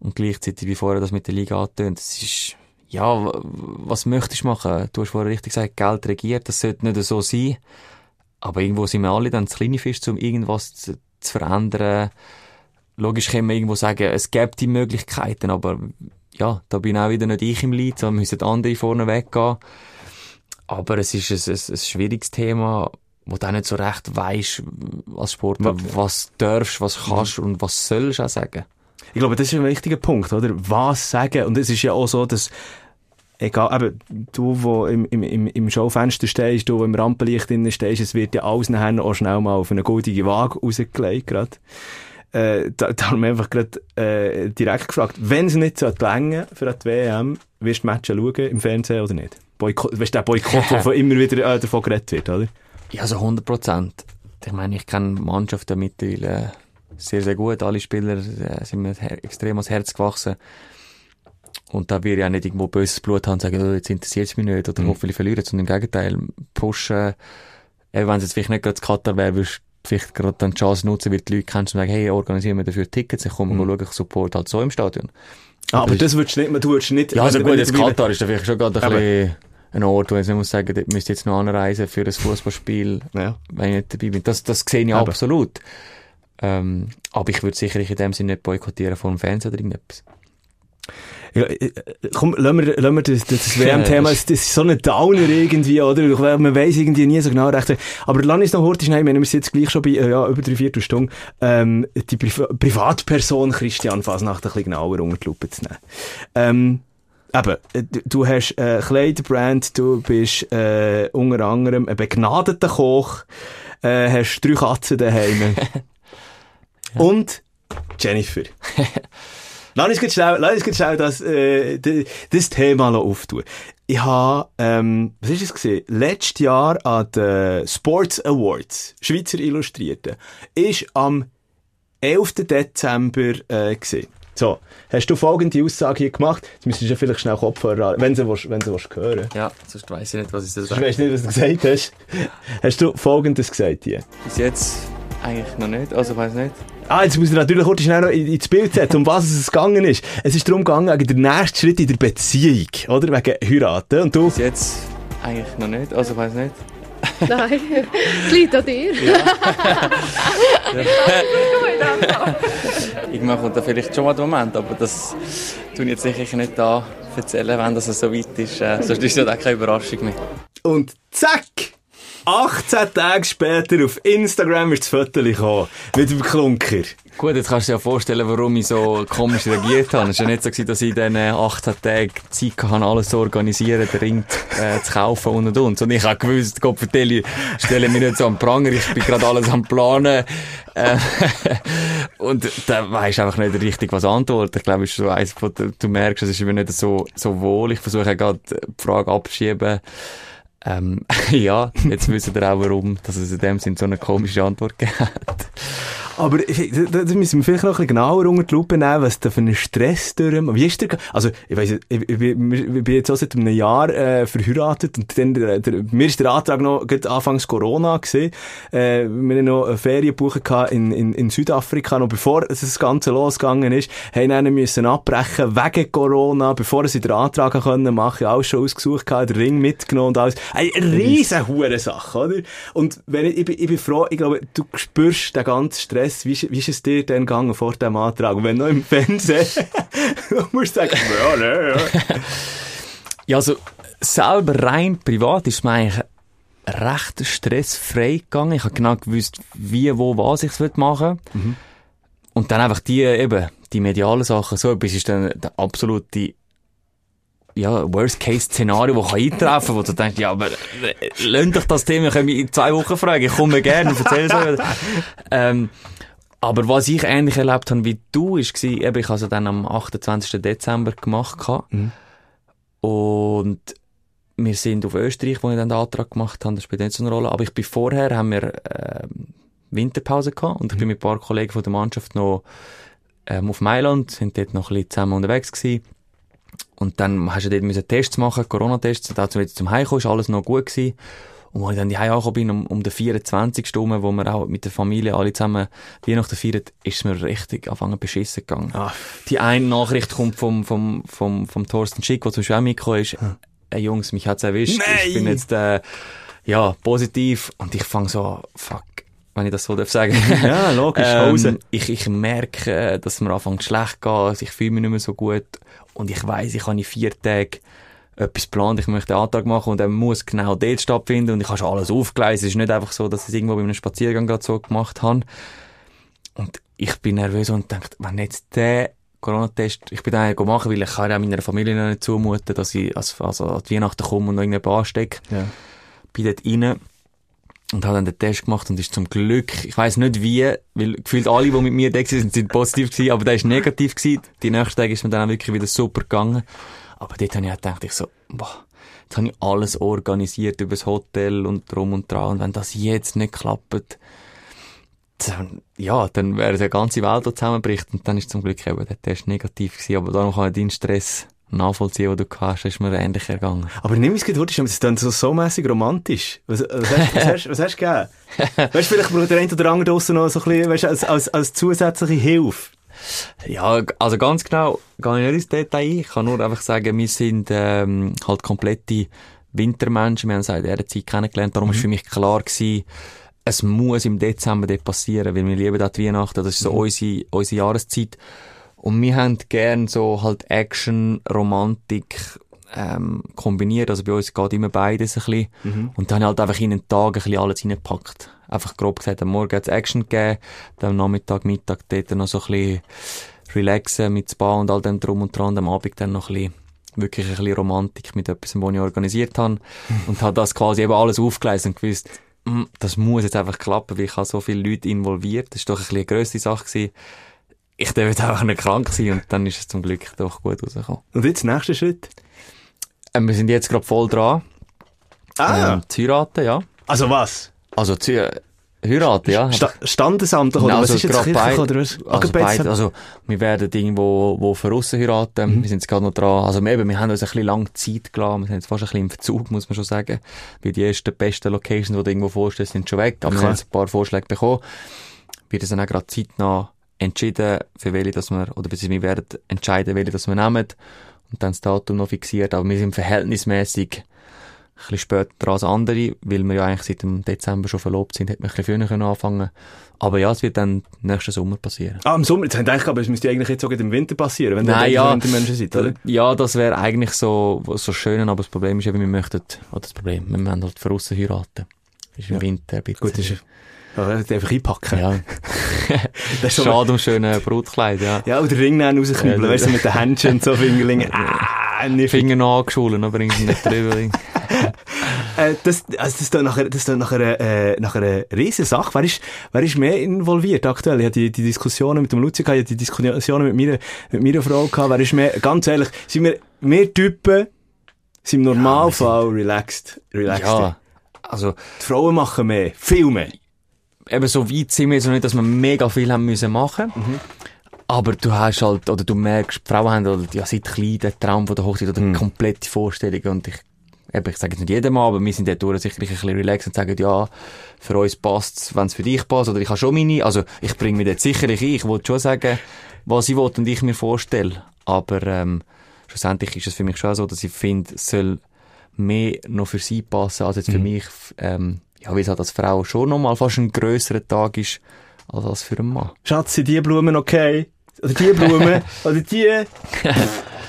Und gleichzeitig, wie vorher das mit der Liga angetönt, es ist, ja, was möchtest du machen? Du hast vorher richtig gesagt, Geld regiert, das sollte nicht so sein. Aber irgendwo sind wir alle dann zu kleine Fisch, um irgendwas zu, zu verändern. Logisch können wir irgendwo sagen, es gibt die Möglichkeiten, aber ja, da bin auch wieder nicht ich im Lied, sondern müssen andere vorne weggehen. Aber es ist ein, ein, ein schwieriges Thema, wo du auch nicht so recht weisst, als Sportler, was darfst, was kannst und was sollst du auch sagen. Ich glaube, das ist ein wichtiger Punkt, oder? Was sagen? Und es ist ja auch so, dass, egal, eben, du, wo im, im, im, Schaufenster stehst, du, wo im Rampenlicht drinnen stehst, es wird ja alles nachher auch schnell mal auf eine goldige Waage rausgelegt, gerade. Äh, da, da haben wir einfach gerade äh, direkt gefragt, wenn es nicht so länger für die WM, wirst du Matches schauen im Fernsehen oder nicht? Boykott, weißt du, der Boykott, *laughs* von immer wieder äh, davon geredet wird, oder? Ja, so 100 Prozent. Ich meine, ich kenne die Mannschaft ja mittlerweile sehr, sehr gut. Alle Spieler äh, sind mir extrem ans Herz gewachsen. Und da wir ja nicht irgendwo böses Blut haben und sagen, oh, jetzt interessiert es mich nicht oder hoffentlich verlieren, sondern im Gegenteil, pushen. Eben, wenn es jetzt vielleicht nicht gerade das Katar wäre, würdest du vielleicht gerade dann die Chance nutzen, weil die Leute kennst und sagen, hey, organisieren wir dafür Tickets, ich komme mhm. schauen, ich support halt so im Stadion. Ah, aber das würdest du nicht, du würdest nicht... Ja, also wenn- gut, jetzt Katar ist da vielleicht schon gerade ein Aber- bisschen ein Ort, wo ich muss sagen, dort müsst ihr jetzt noch anreisen für ein Fußballspiel Ja. wenn ich nicht dabei bin. Das, das sehe ich Aber- absolut. Ähm, aber ich würde sicherlich in dem Sinne nicht boykottieren vor dem Fernsehen oder irgendetwas. Ja, äh, komm, lassen wir, lassen wir das, das WM-Thema, das, *laughs* das ist so ein Downer irgendwie, oder? Man weiss irgendwie nie so genau recht. Aber lass uns noch kurz schnell, wir sind jetzt gleich schon bei, äh, ja, über drei Viertelstunde, ähm, die Pri Privatperson Christian Fasnacht ein bisschen genauer unter die Lupe zu nehmen. Ähm, Eben, äh, du- hast äh, Kleiderbrand, du bist äh, unter anderem ein begnadeter Koch, äh, hast drei Katzen daheim. *laughs* Und Jennifer. *laughs* Lass uns schnell, lass uns schnell das, äh, das Thema noch auftun. Ich habe, ähm, was ist es gesehen? Letztes Jahr an den Sports Awards, Schweizer Illustrierte, ist am 11. Dezember äh, gesehen. So, hast du folgende Aussage hier gemacht? Jetzt müsstest du ja vielleicht schnell Kopfhörer an, wenn sie, willst- wenn sie willst hören Ja, sonst weiss ich nicht, was ich das Ich weiss nicht, was du gesagt hast. *laughs* Hast du folgendes gesagt hier? Bis jetzt eigentlich noch nicht, also weiss nicht. Ah, jetzt muss ich natürlich kurz schnell noch in- ins Bild setzen, um was es gegangen ist. Es ist darum gegangen, wegen der nächsten Schritt in der Beziehung, oder? Wegen heiraten. Und du, Bis jetzt eigentlich noch nicht, also weiss nicht. Nein, *laughs* es liegt an dir. *laughs* Irgendwann kommt da vielleicht schon mal der Moment, aber das tun ich jetzt sicher nicht da erzählen, wenn das so weit ist. Äh, sonst ist das auch keine Überraschung mehr. und zack! 18 Tage später auf Instagram ist das Foto gekommen. Mit dem Klunker. Gut, jetzt kannst du dir ja vorstellen, warum ich so komisch reagiert habe. Es war ja nicht so, gewesen, dass ich in diesen 18 Tagen Zeit hatte, alles zu organisieren, den Ring äh, zu kaufen und und und. Und ich habe gewusst, Gott vertelle, stelle mich nicht so am Pranger, ich bin gerade alles am Planen. Äh, *laughs* und da weisst du einfach nicht richtig, was antworten. Ich glaube, ist so eins, du, merkst, es ist mir nicht so, so wohl. Ich versuche gerade die Frage abzuschieben. Ähm, *laughs* ja, jetzt wissen wir auch, warum, dass es in dem Sinn so eine komische Antwort *laughs* gegeben hat. Aber ich- da, da müssen wir vielleicht noch ein bisschen genauer unter die Lupe nehmen, was da für einen Stress durch... Wie ist der... Also, ich weiss, ich, ich, bin- ich bin jetzt auch seit einem Jahr äh, verheiratet und dann, der, der, mir ist der Antrag noch gerade anfangs Corona gewesen. Äh, wir haben noch eine Ferien buchen in, in, in Südafrika, noch bevor es das Ganze losgegangen ist, haben dann müssen abbrechen wegen Corona, bevor sie den Antrag können machen, alles schon ausgesucht gehabt, den Ring mitgenommen und alles. Eine riesen Sache, oder? Und wenn ich, ich, bin, ich bin froh, ich glaube, du spürst den ganzen Stress. Wie, ist- wie ist es dir denn gegangen vor dem Antrag? Und wenn noch im Fernsehen, *laughs* du musst sagen, ja, ne, ja. *laughs* Ja, also selber rein privat ist mir eigentlich recht stressfrei gegangen. Ich habe genau gewusst, wie, wo, was ich machen will. und dann einfach die, eben, die medialen Sachen, so etwas ist dann der absolute, ja, Worst-Case-Szenario, das kann eintreffen kann, wo du denkst, ja, aber, äh, lass doch das Thema, ich mich in zwei Wochen fragen, ich komme gerne und erzähle es euch. *laughs* ähm, aber was ich ähnlich erlebt habe wie du, ist, war, eben, ich habe es dann am 28. Dezember gemacht. Mhm. und wir sind auf Österreich, wo ich dann den Antrag gemacht habe, das spielt nicht so eine Rolle, aber ich bin vorher, haben wir, ähm, Winterpause gehabt und ich bin mit ein paar Kollegen von der Mannschaft noch ähm, auf Mailand, sind dort noch ein bisschen zusammen unterwegs gewesen. Und dann hast du dort müssen Tests machen, Corona-Tests, und dazu jetzt zum Heimkommen, ist alles noch gut gewesen. Und als ich dann die angekommen bin, um, um den 24. Stunde, wo wir auch mit der Familie alle zusammen Weihnachten feiern, ist es mir richtig anfangen beschissen gegangen. Ah. Die eine Nachricht kommt vom, vom, vom, vom Thorsten Schick, der zum Beispiel auch mitgekommen ist, hey Jungs, mich hat's erwischt, ich bin Nein! jetzt, äh, ja, positiv. Und ich fange so, fuck, wenn ich das so darf sagen. *laughs* Ja, logisch, Ähm, ich, ich merke, dass mir anfängt schlecht geht, ich fühle mich nicht mehr so gut und ich weiss, ich habe in vier Tagen etwas geplant, ich möchte einen Antrag machen und er muss genau dort stattfinden und ich habe schon alles aufgeleistet. Es ist nicht einfach so, dass ich es irgendwo bei einem Spaziergang gerade so gemacht habe. Und ich bin nervös und denke, wenn jetzt der Corona-Test, ich bin den machen, weil ich kann ja meiner Familie noch nicht zumuten, dass ich als, also an die Weihnachten komme und noch irgendjemand anstecke. Ja. Bin dort rein und habe dann den Test gemacht und ist zum Glück, ich weiß nicht wie, weil gefühlt alle, die mit mir da waren, sind positiv gewesen, aber der ist negativ gewesen. Die nächsten Tage ist mir dann auch wirklich wieder super gegangen. Aber dort habe ich auch gedacht, ich so, boah, jetzt habe ich alles organisiert über das Hotel und drum und dran. Und wenn das jetzt nicht klappt, dann, ja, dann wäre die ganze Welt, zusammenbricht. Und dann ist zum Glück eben der Test negativ gewesen. Aber darum kann ich deinen Stress nachvollziehen, den du hast, ist mir ähnlich ergangen. Aber nimm es gut, ist dann so, so mässig romantisch. Was, was, hast, was, hast, was hast du gegeben? *laughs* weißt du, vielleicht braucht der eine oder andere draussen noch so ein bisschen, weißt, als, als, als zusätzliche Hilfe. Ja, also ganz genau gehe ich nicht ins Detail ein. Ich kann nur einfach sagen, wir sind ähm, halt komplette Wintermenschen. Wir haben auch in dieser Zeit kennengelernt. Darum war für mich klar gewesen, es muss im Dezember dort passieren, weil wir lieben dort Weihnachten. Das ist so unsere, unsere Jahreszeit. Und wir haben gern so halt Action, Romantik ähm, kombiniert. Also bei uns geht immer beides ein bisschen. Und dann halt einfach in den Tag ein bisschen alles reingepackt. Einfach grob gesagt, am Morgen hat Action gegeben, dann am Nachmittag, Mittag dort noch so ein bisschen relaxen mit Spa und all dem drum und dran. Am Abend dann noch ein bisschen wirklich ein bisschen Romantik mit etwas, was ich organisiert habe. *laughs* Und habe das quasi eben alles aufgeleistet und gewusst, mm, das muss jetzt einfach klappen, weil ich habe so viele Leute involviert. Das war doch ein bisschen eine grösse Sache gewesen. Ich darf jetzt einfach nicht krank sein und dann ist es zum Glück doch gut rausgekommen. Und jetzt, nächster Schritt? Ähm, wir sind jetzt gerade voll dran. Ah, Ähm, zu heiraten, ja. also was? Also zu heiraten, ja. Sta Standesamt oder Nein, was ist jetzt Kirche oder was? Also, beid, also, wir werden irgendwo, wo für Russen heiraten. Wir sind jetzt gerade noch dran. Also, eben, wir haben uns ein bisschen lange Zeit gelassen. Wir sind jetzt fast ein bisschen im Verzug, muss man schon sagen. Weil die ersten besten Locations, die du irgendwo vorstellst, sind schon weg. Aber wir Klar. haben jetzt ein paar Vorschläge bekommen. Wir haben dann auch gerade zeitnah entschieden, für welche, dass wir, oder wir werden entscheiden, welche, dass wir nehmen. Und dann das Datum noch fixiert. Aber wir sind verhältnismäßig bisschen später als andere, weil wir ja eigentlich seit dem Dezember schon verlobt sind, hätte man ein bisschen früher anfangen Aber ja, es wird dann nächsten Sommer passieren. Ah, im Sommer. Jetzt haben gedacht, aber es müsste eigentlich jetzt sogar im Winter passieren, wenn Nein, ihr ja. Wintermenschen seid, oder? Ja, das wäre eigentlich so, so schön, aber das Problem ist eben, wir möchten, oder das Problem, wir müssen halt von aussen heiraten. Ist im Ja. Winter ein bisschen. Gut, ist ja, einfach einpacken. Ja. *laughs* Das ist Schade um schöne Brutkleid, ja. Ja, oder Ring rausknüppeln, weißt du, mit den Händchen und so *laughs* Fingerlinge. Ah, nicht Finger noch angescholen, aber irgendwie nicht drüber. *laughs* Äh, das, also das ist doch nachher, das ist nachher, äh, nachher eine riesen Sache. Wer ist, wer ist mehr involviert aktuell? Ich hatte die, die Diskussionen mit dem Luzi ich hatte die Diskussionen mit meiner, mit meiner Frau gehabt. Wer ist mehr, ganz ehrlich, sind wir, wir Typen, sind im Normalfall relaxed, relaxed. ja. Also, Die Frauen machen mehr, viel mehr. eben so weit sind wir jetzt noch nicht, dass wir mega viel haben müssen machen. Aber du hast halt, oder du merkst, die Frauen haben halt, ja, seit klein den Traum von der Hochzeit oder komplette Vorstellung. Und ich, eben, ich sage jetzt nicht jedem Mal, aber wir sind dort sicherlich ein bisschen relaxed und sagen, ja, für uns passt's, wenn es für dich passt. Oder ich habe schon meine, also ich bringe mich dort sicherlich ein. Ich wollte schon sagen, was ich will und ich mir vorstelle. Aber, ähm, schlussendlich ist es für mich schon so, dass ich finde, es soll mehr noch für sie passen, als jetzt für mich, ähm, ja, weil es halt als Frau schon nochmal fast ein grösserer Tag ist, als als für einen Mann. Schatz, sind die Blumen okay? Oder die Blumen? *laughs* oder die?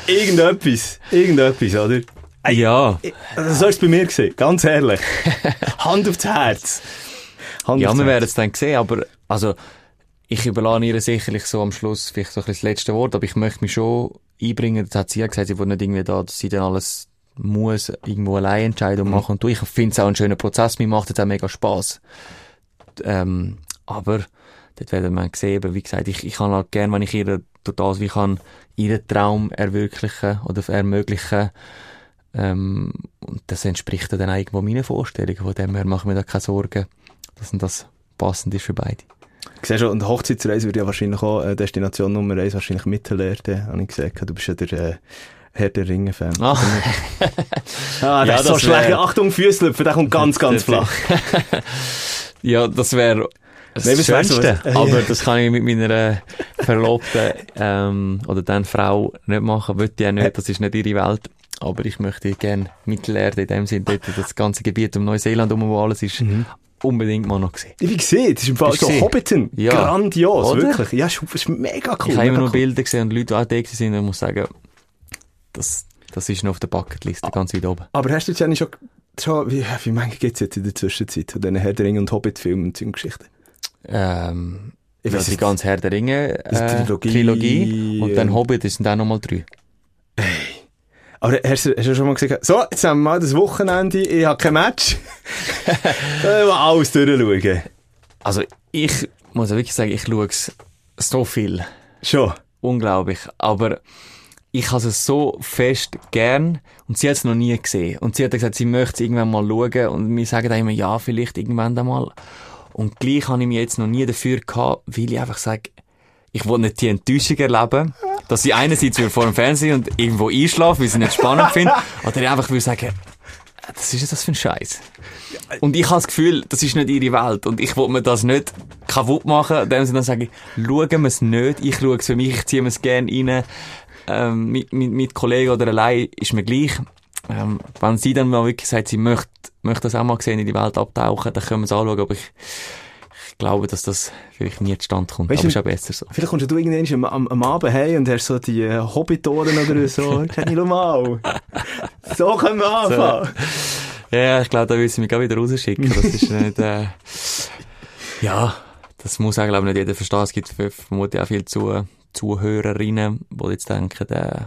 Irgendetwas. Irgendetwas, oder? Ja. Also, so ist es bei mir gewesen, ganz ehrlich. *laughs* Hand aufs Herz. Hand Ja, aufs wir werden es dann sehen, aber, also, ich überlasse ihr sicherlich so am Schluss vielleicht so ein bisschen das letzte Wort, aber ich möchte mich schon einbringen. Das hat sie ja gesagt, sie will nicht irgendwie da, dass sie dann alles muss irgendwo allein Entscheidungen machen und du. Ich finde es auch einen schönen Prozess, mir macht es auch mega Spass. Ähm, aber dort werden wir sehen, aber wie gesagt, ich, ich kann halt gerne, wenn ich ihr durch das, wie ich kann, ihren Traum erwirklichen oder ermöglichen, ähm, und das entspricht dann auch irgendwo meinen Vorstellungen. Von dem her machen wir da keine Sorgen, dass das passend ist für beide. Ich sehe schon, und Hochzeitsreise wird ja wahrscheinlich auch äh, Destination Nummer eins wahrscheinlich Mittelerde, habe ich gesagt. Du bist ja der äh, Herr der Ringe-Fan. Ah. *laughs* ah, der Ja, ist so das schlecht. wär- Achtung, Füßlöpfer, der kommt ganz, ganz flach. *laughs* Ja, das wäre das Nein, das Schönste. äh, aber ja. das kann ich mit meiner Verlobten ähm, oder dann Frau nicht machen. Wollte ich auch nicht, das ist nicht ihre Welt. Aber ich möchte gerne Mittelerde in dem Sinne, dort das ganze Gebiet um Neuseeland, um wo alles ist, Mhm. unbedingt mal noch sehen. Ich habe gesehen, das ist im Fall so du gesehen? Hobbiton. Ja. Grandios, Oder? wirklich. Ja, ist, ist mega cool. ich habe immer nur cool. Bilder gesehen und Leute, die auch da sind, und ich muss sagen, das, das ist noch auf der Bucketliste, ganz weit oben. Aber hast du jetzt schon, schon wie, wie manche gibt es jetzt in der Zwischenzeit diesen Herr der Ringe und Hobbit-Filmen und Geschichten? Ähm, Ich weiß die ganze Herr der Ringe äh, Trilogie, Trilogie, und dann ähm, Hobbit, das sind dann nochmal drei. Aber hast du, hast du schon mal gesagt, so, jetzt haben wir mal das Wochenende, ich habe kein Match. *laughs* Dann mal alles durchschauen. Also ich muss ja wirklich sagen, ich schaue es so viel. Schon. Unglaublich. Aber ich habe es so fest gern und sie hat es noch nie gesehen. Und sie hat gesagt, sie möchte es irgendwann mal schauen und wir sagen dann immer, ja, vielleicht irgendwann einmal. Und gleich habe ich mich jetzt noch nie dafür gehabt, weil ich einfach sage, ich will nicht die Enttäuschung erleben, dass sie einerseits vor dem Fernsehen und irgendwo einschlafen, weil sie nicht spannend findet, oder ich einfach will sagen, das ist das für ein Scheiß. Und ich habe das Gefühl, das ist nicht ihre Welt. Und ich will mir das nicht kaputt machen. In dem Sinne dann sage ich, schauen wir es nicht. Ich schaue es für mich, ich ziehe es gerne rein. Ähm, mit, mit, mit Kollegen oder allein ist mir gleich. Ähm, wenn sie dann mal wirklich sagt, sie möchte, möchte das auch mal sehen, in die Welt abtauchen, dann können wir es anschauen. Aber ich, ich glaube, dass das vielleicht nie zustande kommt. Weißt aber ist auch besser so. Vielleicht kommst du irgendwann am, am, am Abend heim und hast so die äh, Hobbitoren oder so. *laughs* Kenn ich mal. So können wir anfangen. Ja, ich glaube, da will sie mich auch wieder rausschicken. Das ist nicht, äh, ja, das muss auch, glaube ich, nicht jeder verstehen. Es gibt ver- vermutlich auch viele Zu Zuhörerinnen, die jetzt denken, äh,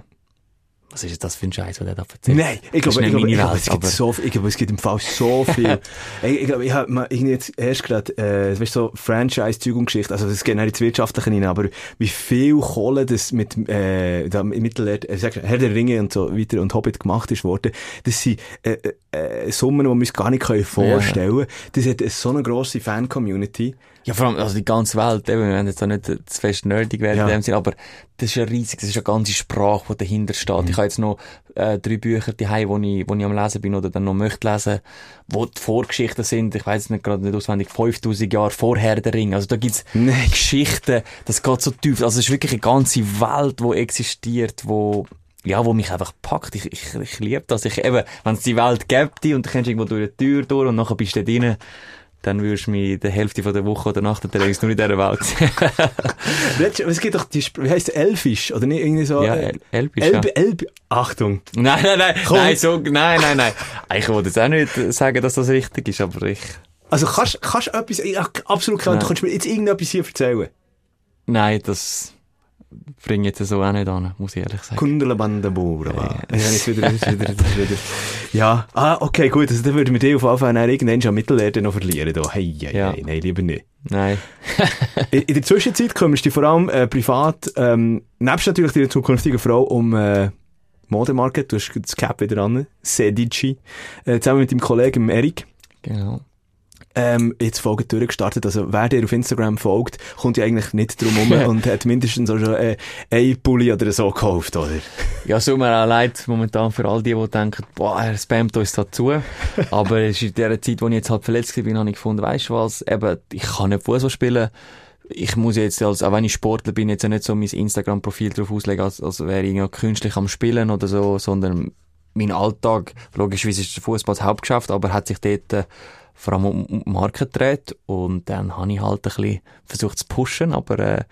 was ist das für ein Scheiß, was der da erzählt? Nein, ich glaube, ich glaube, ich glaube, es gibt so viel, ich glaube, es gibt im Fall so *laughs* viel. ich, ich glaube, ich habe irgendwie jetzt erst gerade, äh, weißt so Franchise-Zeug und Geschichte, also das geht nicht ins Wirtschaftliche hinein, aber wie viel Kohle das mit, äh, da im Mittelerde, äh, Herr der Ringe und so weiter und Hobbit gemacht ist worden, das sind, äh, äh, äh, Summen, die wir uns gar nicht können vorstellen können. Das hat so eine grosse Fan-Community. Ja, vor allem, also die ganze Welt, eben, wir werden jetzt da nicht zu fest nerdig werden Ja. in dem Sinn, aber das ist ja riesig, das ist eine ganze Sprache, die dahinter steht. Mhm. Ich habe jetzt noch äh, drei Bücher daheim, wo ich, wo ich am Lesen bin oder dann noch möchte lesen, wo die Vorgeschichten sind, ich weiß nicht gerade nicht auswendig, 5000 Jahre vorher der Ring. Also da gibt's *laughs* Nein. Geschichten, das geht so tief. Also es ist wirklich eine ganze Welt, die existiert, wo ja, wo mich einfach packt. Ich, ich, ich liebe das. Ich, eben, wenn es die Welt gibt und du kommst irgendwo durch die Tür durch und nachher bist du da drin, dann würdest du mich die Hälfte von der Woche oder Nacht unterwegs nur in dieser Welt *laughs* sehen. Es gibt doch die, Sp- wie heisst der, Elfisch, oder nicht? Irgendwie so, ja, äh, El Elbisch, ja. Elb, Elb, Achtung. Nein, nein, nein, Komm. nein, so, nein, nein, nein. Ich wollte jetzt auch nicht sagen, dass das richtig ist, aber ich, Also kannst, kannst du etwas, ich, absolut klar, du kannst mir jetzt irgendetwas hier erzählen. nein, das bringe jetzt so auch nicht an, muss ich ehrlich sagen. Kundelbandabura. Ja, jetzt wieder, jetzt wieder, jetzt wieder. Ja, ah, okay, gut, also dann würden wir die auf jeden Fall irgendwann schon Mittelerde noch verlieren. Da. Hey, hey, Ja. hey, nein, lieber nicht. Nein. *laughs* In, in der Zwischenzeit kümmerst du dich vor allem äh, privat, ähm, nebst natürlich deiner zukünftigen Frau, um äh, Modemarke, du hast das Cap wieder an, Sedici, äh, zusammen mit deinem Kollegen Erik. Genau. Ähm, jetzt Folge durchgestartet. Also, wer dir auf Instagram folgt, kommt ja eigentlich nicht drum herum *laughs* und hat mindestens auch schon äh, ein Pulli oder so gekauft, oder? Ja, so mir auch leid momentan für all die, die denken, boah, er spammt uns dazu. *laughs* Aber es ist in der Zeit, wo ich jetzt halt verletzt bin, habe ich gefunden, weißt du was, eben, ich kann nicht Fußball spielen. Ich muss jetzt, als, auch wenn ich Sportler bin, jetzt auch nicht so mein Instagram-Profil drauf auslegen, als, als wäre ich ja künstlich am Spielen oder so, sondern mein Alltag, logischerweise ist der Fußball das Hauptgeschäft, aber hat sich dort äh, vor allem um, um die Marke gedreht und dann habe ich halt ein bisschen versucht zu pushen, aber äh,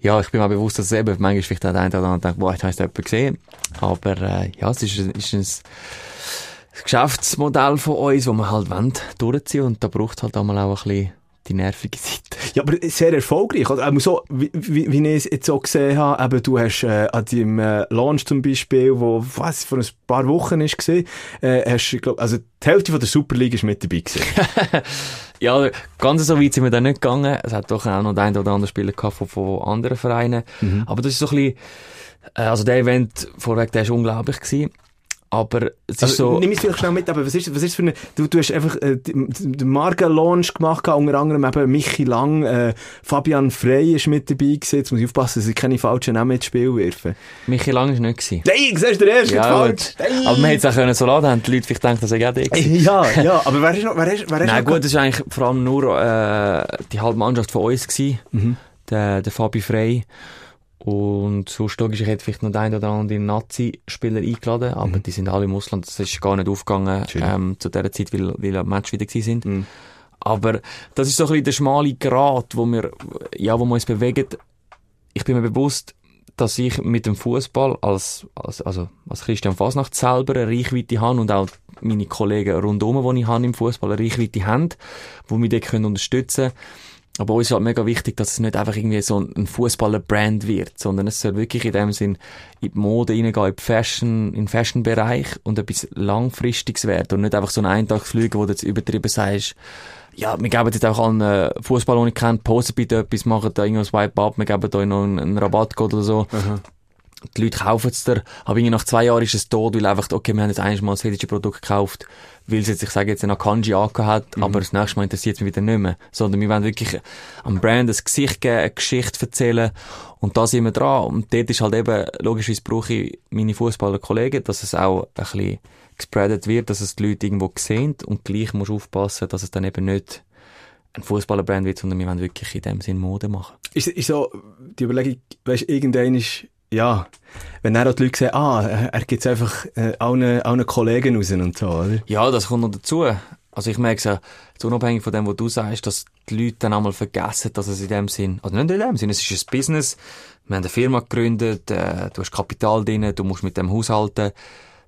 ja, ich bin mir bewusst, dass es eben manchmal vielleicht auch der eine oder andere denkt, boah, jetzt hast du jemanden gesehen, aber äh, ja, es ist, ist ein Geschäftsmodell von uns, wo wir halt wollen, durchziehen. Und da braucht halt einmal auch ein bisschen die nervige Seite. Ja, aber sehr erfolgreich. Also, ähm, so, wie, wie, wie ich es jetzt auch gesehen habe, eben, du hast äh, an deinem äh, Launch zum Beispiel, wo was vor ein paar Wochen ist gesehen, äh, hast, glaub, also die Hälfte von der Superliga ist mit dabei gewesen. *laughs* Ja, ganz so weit sind wir dann nicht gegangen. Es hat doch auch noch einen oder anderen Spieler gehabt von, von anderen Vereinen. Aber das ist so ein bisschen, äh, also der Event vorweg, der ist unglaublich gewesen. Aber es ist Also, so... Nimm es vielleicht schnell mit, aber was ist, was ist für eine, du, du hast einfach äh, den Marken-Launch gemacht, unter anderem eben Michi Lang, äh, Fabian Frey ist mit dabei gewesen. Jetzt muss ich aufpassen, dass ich keine falschen Namen ins Spiel werfe. Michi Lang ist nicht gewesen. Nein, siehst du, der erste Ja, falsch. gut. Aber man hätte es auch können so laden, haben die Leute vielleicht gedacht, dass er auch der. Ja, ja, aber wer ist noch, wer ist, wer ist Nein, gut, das war eigentlich vor allem nur äh, die halbe Mannschaft von uns gewesen. Mhm. Der, der Fabi Frey. Und sonst logisch, ich hätte vielleicht noch den einen oder anderen Nazi-Spieler eingeladen, aber die sind alle im Ausland, das ist gar nicht aufgegangen, Schön. ähm, zu dieser Zeit, weil, weil am Match wieder gewesen sind. Mhm. Aber das ist so ein bisschen der schmale Grat, wo wir, ja, wo wir uns bewegen. Ich bin mir bewusst, dass ich mit dem Fußball als, als, also als Christian Fasnacht selber eine Reichweite habe und auch meine Kollegen rundherum, die ich habe im Fußball, eine Reichweite haben, die mich dort unterstützen können. Aber uns ist halt mega wichtig, dass es nicht einfach irgendwie so ein Fußballer-Brand wird, sondern es soll wirklich in dem Sinn in die Mode reingehen, in die Fashion, in den Fashion-Bereich und etwas Langfristiges werden und nicht einfach so ein Eintagsflüge, wo du jetzt übertrieben sagst, ja, wir geben jetzt auch allen äh, Fußball, den ich kenne, posten bitte etwas, machen da irgendwas Swipe up, wir geben da noch einen, einen Rabattcode oder so. Die Leute kaufen es dir, aber irgendwie nach zwei Jahren ist es tot, weil einfach, okay, wir haben jetzt einmal ein schwedisches Produkt gekauft, weil es jetzt, ich sage jetzt, einen Kanji angehört hat, aber das nächste Mal interessiert es mich wieder nicht mehr. Sondern wir wollen wirklich am Brand ein Gesicht geben, eine Geschichte erzählen und da sind wir dran. Und dort ist halt eben, logischerweise brauche ich meine Fußballer-Kollegen, dass es auch ein bisschen gespreadet wird, dass es die Leute irgendwo sehen und gleich musst du aufpassen, dass es dann eben nicht ein Fußballerbrand wird, sondern wir wollen wirklich in dem Sinn Mode machen. Ist, ist so, die Überlegung, weißt, irgendein ist, ja, wenn dann auch die Leute sehen, ah, er, gibt es einfach äh, allen, allen Kollegen raus und so, oder? Ja, das kommt noch dazu. Also ich merke es ja, unabhängig von dem, was du sagst, dass die Leute dann einmal vergessen, dass es in dem Sinn, also nicht in dem Sinn, es ist ein Business, wir haben eine Firma gegründet, äh, du hast Kapital drin, du musst mit dem haushalten,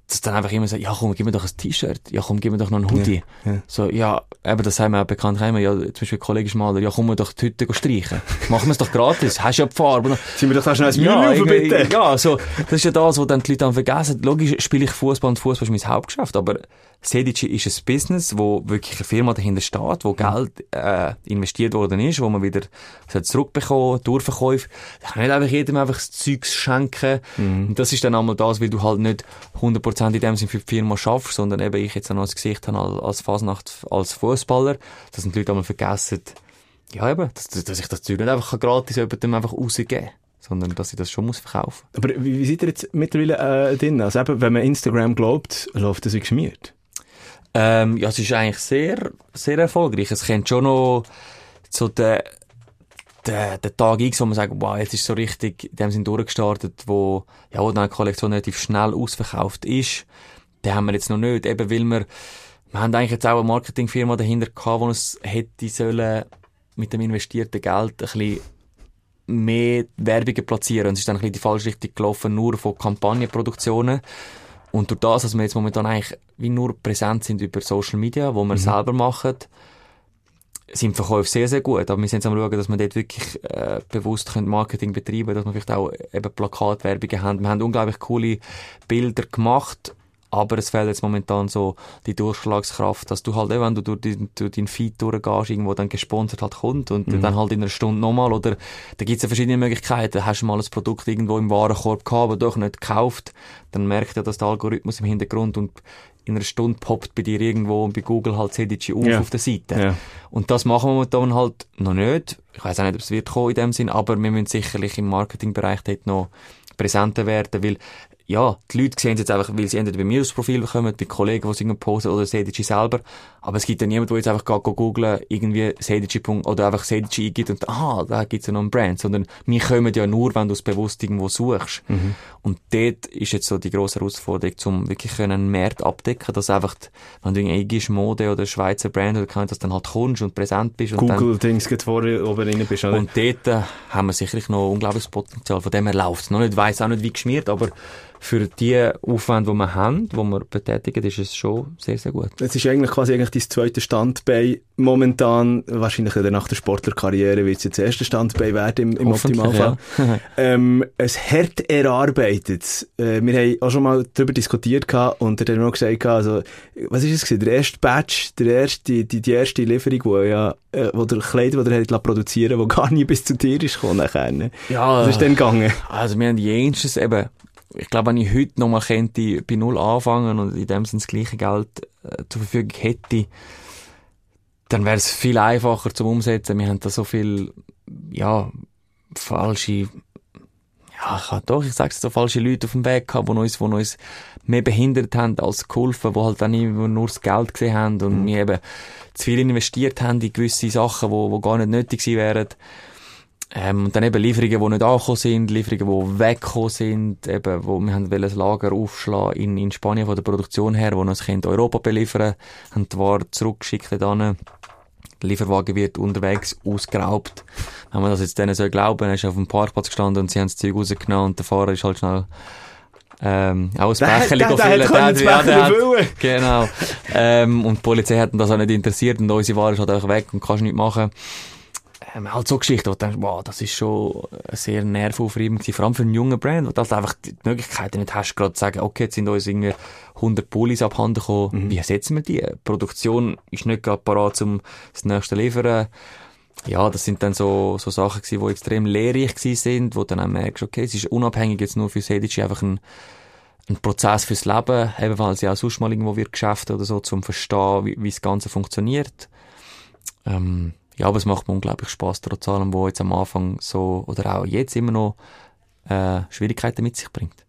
dass dann einfach immer so, ja komm, gib mir doch ein T-Shirt, ja komm, gib mir doch noch einen Hoodie. Ja, ja. So, ja, eben, das haben wir auch bekannt, immer, ja, zum Beispiel ein Kollege Maler, ja komm wir doch die Hütte streichen. *laughs* Machen wir es doch gratis, hast ja die Farbe. Sind wir doch schnell ein ja, Müll irgendwie- bitte? ja, so, das ist ja das, was dann die Leute dann vergessen. Logisch spiele ich Fußball und Fußball ist mein Hauptgeschäft, aber Sedici ist ein Business, wo wirklich eine Firma dahinter steht, wo Geld äh, investiert worden ist, wo man wieder soll zurückbekommen, Durchverkäufe. Ich kann nicht einfach jedem einfach das Zeugs schenken. Und das ist dann einmal das, weil du halt nicht 100% in dem Sinne für die Firma schaffst, sondern eben ich jetzt auch noch das Gesicht habe als, als Fasnacht, als Fußballer, dass die Leute einmal vergessen, ja eben, dass, dass ich das Zeug nicht einfach gratis jemandem einfach rausgeben kann, sondern dass ich das schon muss verkaufen Aber wie, wie seid ihr jetzt mittlerweile äh, drin? Also eben, wenn man Instagram glaubt, läuft das wie geschmiert. Ähm, ja, es ist eigentlich sehr, sehr erfolgreich. Es kennt schon noch so den, den, den Tag X, wo man sagt, wow, jetzt ist so richtig dem Sinn durchgestartet, wo, ja, wo dann eine Kollektion relativ schnell ausverkauft ist. Den haben wir jetzt noch nicht, eben weil wir, wir haben eigentlich jetzt auch eine Marketingfirma dahinter gehabt, die uns hätte sollen mit dem investierten Geld ein bisschen mehr Werbungen platzieren. Und es ist dann ein bisschen die falsche Richtung gelaufen, nur von Kampagnenproduktionen. Und durch das, dass wir jetzt momentan eigentlich wie nur präsent sind über Social Media, wo wir selber machen, sind die Verkäufe sehr, sehr gut. Aber wir sind jetzt am schauen, dass wir dort wirklich äh, bewusst können Marketing betreiben dass wir vielleicht auch eben Plakatwerbungen haben. Wir haben unglaublich coole Bilder gemacht, aber es fehlt jetzt momentan so die Durchschlagskraft, dass du halt, eben, wenn du durch, dein- durch deinen Feed durchgehst, irgendwo dann gesponsert halt kommt und dann halt in einer Stunde nochmal oder da gibt's ja verschiedene Möglichkeiten. Hast du mal ein Produkt irgendwo im Warenkorb gehabt, aber doch nicht gekauft, dann merkt ja, dass der Algorithmus im Hintergrund und in einer Stunde poppt bei dir irgendwo bei Google halt CDG auf Ja. auf der Seite. Ja. Und das machen wir momentan halt noch nicht. Ich weiß auch nicht, ob es wird kommen in dem Sinn, aber wir müssen sicherlich im Marketingbereich dort noch präsenter werden, weil ja, die Leute sehen es jetzt einfach, weil sie entweder bei mir aufs Profil kommen, bei Kollegen, die es irgendwo posten, oder Sedici selber. Aber es gibt ja niemanden, der jetzt einfach geht, go googlen, irgendwie Sedici. oder einfach Sedici eingibt und, aha, da gibt's ja noch einen Brand. Sondern wir kommen ja nur, wenn du es bewusst irgendwo suchst. Und dort ist jetzt so die grosse Herausforderung, um wirklich einen Markt abdecken, dass einfach, die- wenn du irgendwie eingibst, Mode oder Schweizer Brand oder kann, dass du dann halt kommst und präsent bist. Google-Dings geht vor, oben rein bist, oder? und dort äh, haben wir sicherlich noch unglaubliches Potenzial. Von dem her läuft es noch nicht. Ich weiss auch nicht, wie geschmiert, aber für die Aufwände, die wir haben, die wir betätigen, ist es schon sehr, sehr gut. Es ist eigentlich quasi eigentlich dein zweites Standbein. Momentan, wahrscheinlich nach der Sportlerkarriere, wird es jetzt das erste Standbein werden im, im Optimalfall. ja. *laughs* ähm, es hart erarbeitet. Äh, wir haben auch schon mal darüber diskutiert gehabt und er hat noch gesagt, gehabt, also, was ist es gewesen? Der erste Batch, der erste, die, die erste Lieferung, wo ja, äh, wo der Kleider, wo der hat produzieren wo gar nie bis zu dir ist gekommen nachher. ne? Ja, Was ist denn gegangen? Also wir haben jenstes eben, ich glaube, wenn ich heute nochmal könnte, bei Null anfangen und in dem Sinne das gleiche Geld äh, zur Verfügung hätte, dann wäre es viel einfacher zum Umsetzen. Wir haben da so viel, ja, falsche, ja, ich doch, ich sag's so, falsche Leute auf dem Weg gehabt, die uns, die uns mehr behindert haben als geholfen, die halt dann immer nur das Geld gesehen haben und wir eben zu viel investiert haben in gewisse Sachen, die, die gar nicht nötig gewesen wären. Ähm, und dann eben Lieferungen, die nicht angekommen sind, Lieferungen, die weggekommen sind, eben, wo wir haben das Lager aufschlagen in, in Spanien von der Produktion her, wo uns Kind Europa beliefern, haben die Ware zurückgeschickt dann. Der Lieferwagen wird unterwegs ausgeraubt. Wenn man das jetzt denen so glauben, er ist auf dem Parkplatz gestanden und sie haben das Zeug rausgenommen und der Fahrer ist halt schnell ähm, auch ein Der- Becherchen der- der füllen. hat ja, der hat- füllen. Genau. ähm, und die Polizei hat das auch nicht interessiert und unsere Ware ist halt einfach weg und kannst nichts machen. Ähm, halt so Geschichten, wo du denkst, wow, das ist schon sehr nervaufreibend gewesen. Vor allem für einen jungen Brand, wo du halt einfach die Möglichkeiten nicht hast, gerade zu sagen, okay, jetzt sind uns irgendwie 100 Pullis abhanden gekommen. Wie ersetzen wir die? Die Produktion ist nicht gerade parat, um das nächste zu liefern. Ja, das sind dann so, so Sachen gewesen, die extrem lehrreich gewesen sind, wo du dann auch merkst, okay, es ist unabhängig jetzt nur für Sedici einfach ein, ein Prozess fürs Leben, eben weil ja auch sonst mal irgendwo wird Geschäfte oder so, zum verstehen, wie, wie das Ganze funktioniert. Ähm, ja, aber es macht mir unglaublich Spaß, trotz allem, wo jetzt am Anfang so, oder auch jetzt immer noch, äh, Schwierigkeiten mit sich bringt.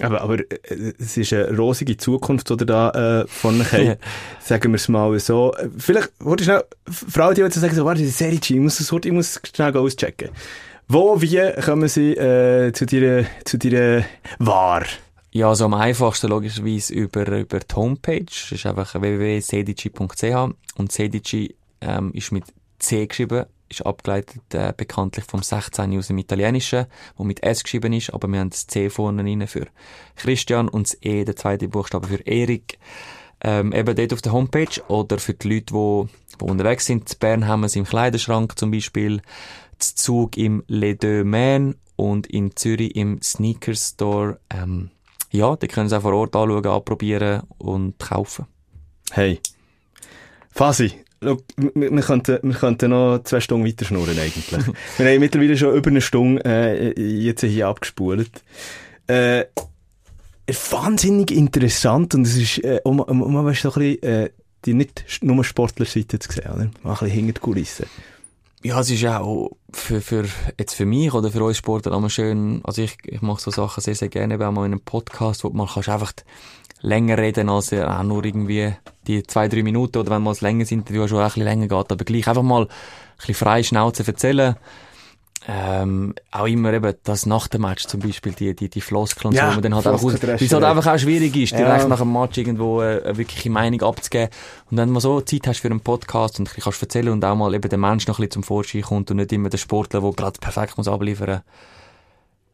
Aber, aber äh, es ist eine rosige Zukunft, die ihr da äh, von habt. *laughs* Sagen wir es mal so. Äh, Vielleicht, warte schnell, Frau, die jetzt sagen, so, warte, das ist Serie ich muss, das, ich muss schnell auschecken. Wo, wie kommen sie äh, zu deiner, zu deiner Ware? Ja, also am einfachsten logischerweise über, über die Homepage. Das ist einfach www.sedici.ch und Sedici ähm, ist mit C geschrieben, ist abgeleitet äh, bekanntlich vom 16 aus dem Italienischen, wo mit S geschrieben ist, aber wir haben das C vorne rein für Christian und das E, der zweite Buchstabe für Erik. Ähm, eben dort auf der Homepage oder für die Leute, die, unterwegs sind. In Bern haben wir es im Kleiderschrank zum Beispiel, zu Zug im Les Deux Men und in Zürich im Sneakers Store. Ähm, ja, die können es auch vor Ort anschauen, anprobieren und kaufen. Hey. Fasi. Wir, könnten, wir könnten noch zwei Stunden weiter schnurren eigentlich. wir haben mittlerweile schon über eine Stunde äh, jetzt hier abgespult. Äh, wahnsinnig interessant und es ist, äh, um, um, um weißt, so ein bisschen, äh, die nicht nur Sportlerseite zu sehen, oder? Mal ein bisschen hinter die Kulissen. Ja, es ist auch für, für, jetzt für mich oder für uns Sportler immer schön, also ich, ich mache so Sachen sehr, sehr gerne, auch mal in einem Podcast, wo man kannst einfach länger reden als auch nur irgendwie die zwei, drei Minuten oder wenn mal ein längeres Interview schon ein bisschen länger geht, aber gleich einfach mal ein bisschen frei Schnauze erzählen. Ähm, auch immer eben das nach dem Match zum Beispiel, die, die, die Floskeln, Ja, so, wo man dann halt einfach, raus- wie es halt einfach auch schwierig ist, Ja. direkt nach dem Match irgendwo äh, eine wirkliche Meinung abzugeben. Und wenn du mal so Zeit hast für einen Podcast und ein bisschen kannst erzählen und auch mal eben der Mensch noch ein bisschen zum Vorschein kommt und nicht immer der Sportler, der gerade perfekt muss abliefern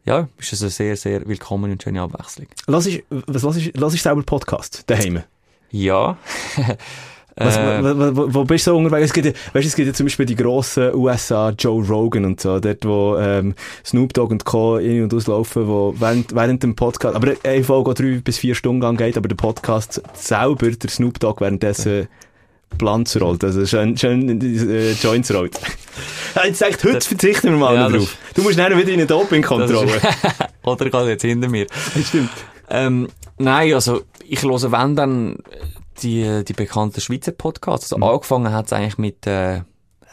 ja, ist das eine sehr, sehr willkommene und schöne Abwechslung. Lass ich, was lass ich, lass ich selber Podcast daheim? Ja. *laughs* Was, Äh, wo, wo, wo bist du so unterwegs? Es gibt, ja, weißt, es gibt ja zum Beispiel die grossen USA, Joe Rogan und so, dort wo ähm, Snoop Dogg und Co. in- und auslaufen, wo während, während dem Podcast, aber eine Folge drei bis vier Stunden lang geht, aber der Podcast selber, der Snoop Dogg währenddessen Planz rollt, also schön, schön äh, Joints rollt. *laughs* Jetzt sagt, heute verzichten wir mal Ja, das- drauf. Du musst nachher wieder in eine Dopingkontrolle. *laughs* *laughs* Oder geht jetzt hinter mir. Stimmt. Ähm, nein, also ich höre wenn dann die, die bekannten Schweizer Podcasts. Also angefangen hat es eigentlich mit, äh,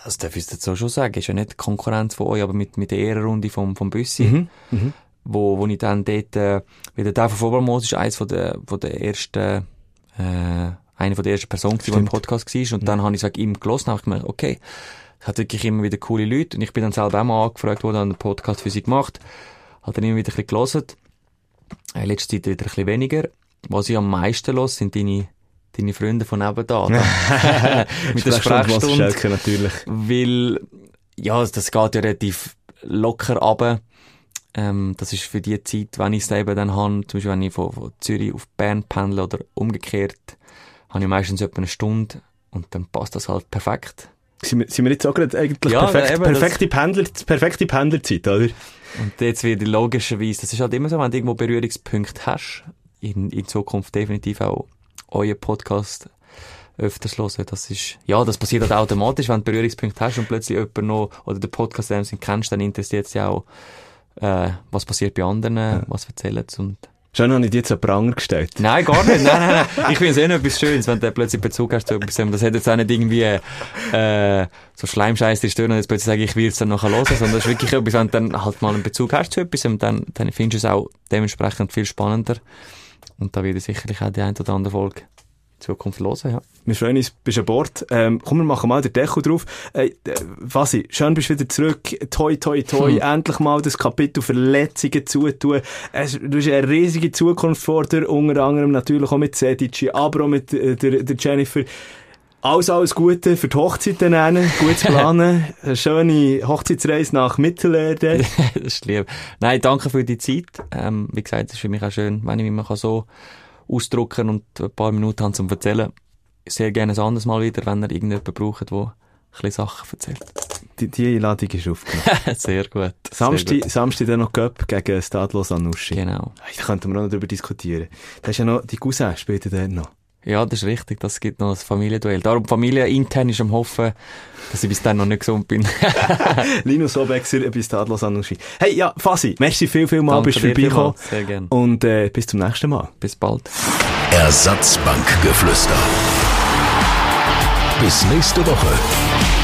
das darf ich jetzt so schon sagen, ist ja nicht Konkurrenz von euch, aber mit, mit der Ehrenrunde vom, vom Büssi. Mhm. Mhm. Wo, wo ich dann dort, äh, wie der Dave Vogelmoos ist eins von der, von der ersten, äh, eine von der ersten Personen, die im. Podcast war. Und dann habe ich es ihm gelesen und habe gemerkt, okay, es hat wirklich immer wieder coole Leute. Und ich bin dann selber auch mal angefragt worden, habe einen Podcast für sie gemacht. Hat dann immer wieder ein bisschen gelesen. Äh, letzte Zeit wieder ein bisschen weniger. Was ich am meisten los sind deine, deine Freunde von nebenan. *laughs* da. *laughs* Mit der Sprechstunde. Natürlich. Weil, ja, das geht ja relativ locker runter. Ähm, das ist für die Zeit, wenn ich es eben dann habe, zum Beispiel wenn ich von, von Zürich auf Bern pendle oder umgekehrt, habe ich meistens etwa eine Stunde und dann passt das halt perfekt. Sind wir, sind wir jetzt auch gerade eigentlich Ja, perfekt, eben, perfekte, Pendler, perfekte Pendlerzeit, oder? Und jetzt wird logischerweise, das ist halt immer so, wenn du irgendwo Berührungspunkte hast, in, in Zukunft definitiv auch euer Podcast öfters hören. Das ist, ja, das passiert halt automatisch, wenn du Berührungspunkte hast und plötzlich jemand noch, oder den Podcast dem Sinn kennst, dann interessiert es ja auch, äh, was passiert bei anderen, was erzählen und Schon habe ich dir jetzt einen Pranger gestellt. Nein, gar nicht. Nein, nein, nein. Ich finde es eh noch etwas Schönes, wenn du plötzlich Bezug hast zu etwas. Das hat jetzt auch nicht irgendwie, äh, so Schleimscheiß die Stirn und jetzt plötzlich sage ich, ich will es dann nachher hören, sondern das ist wirklich etwas, wenn du dann halt mal einen Bezug hast zu etwas, und dann, dann findest du es auch dementsprechend viel spannender. Und da ich sicherlich auch die ein oder andere Folge Zukunft hören, ja. Wir freuen uns, bist an Bord. Ähm, komm, wir machen mal den Deckel drauf. Äh, äh, Fasi, schön bist du wieder zurück. Toi, toi, toi. Hm. Endlich mal das Kapitel Verletzungen zutun. Es, du hast eine riesige Zukunft vor dir, unter anderem natürlich auch mit Sedici, aber auch mit äh, der, der Jennifer. Alles, alles Gute für die Hochzeit dann. Gutes Planen. *laughs* Eine schöne Hochzeitsreise nach Mittelerde. *laughs* das ist lieb. Nein, danke für die Zeit. Ähm, wie gesagt, es ist für mich auch schön, wenn ich mich so ausdrucken und ein paar Minuten habe zum Erzählen. Sehr gerne ein anderes Mal wieder, wenn ihr irgendjemanden braucht, der ein Sachen erzählt. Die, die Einladung ist aufgenommen. *laughs* Sehr gut. Samstag, Sehr gut. Samstag dann noch Cup gegen Stadlos Anuschi. Genau. Da könnten wir auch noch darüber diskutieren. Da ist ja noch, die Cousin spielt ja dann noch. Ja, das ist richtig. Das gibt noch ein Familienduell. Darum, Familie intern ist am Hoffen, dass ich bis dann noch nicht gesund bin. *laughs* Linus Obexer bei Stadlos Anuschi. Hey, ja, Fasi, merci viel, viel mal, bist du dir vorbeigekommen. Sehr gerne. Und äh, bis zum nächsten Mal. Bis bald. Ersatzbankgeflüster. Bis nächste Woche.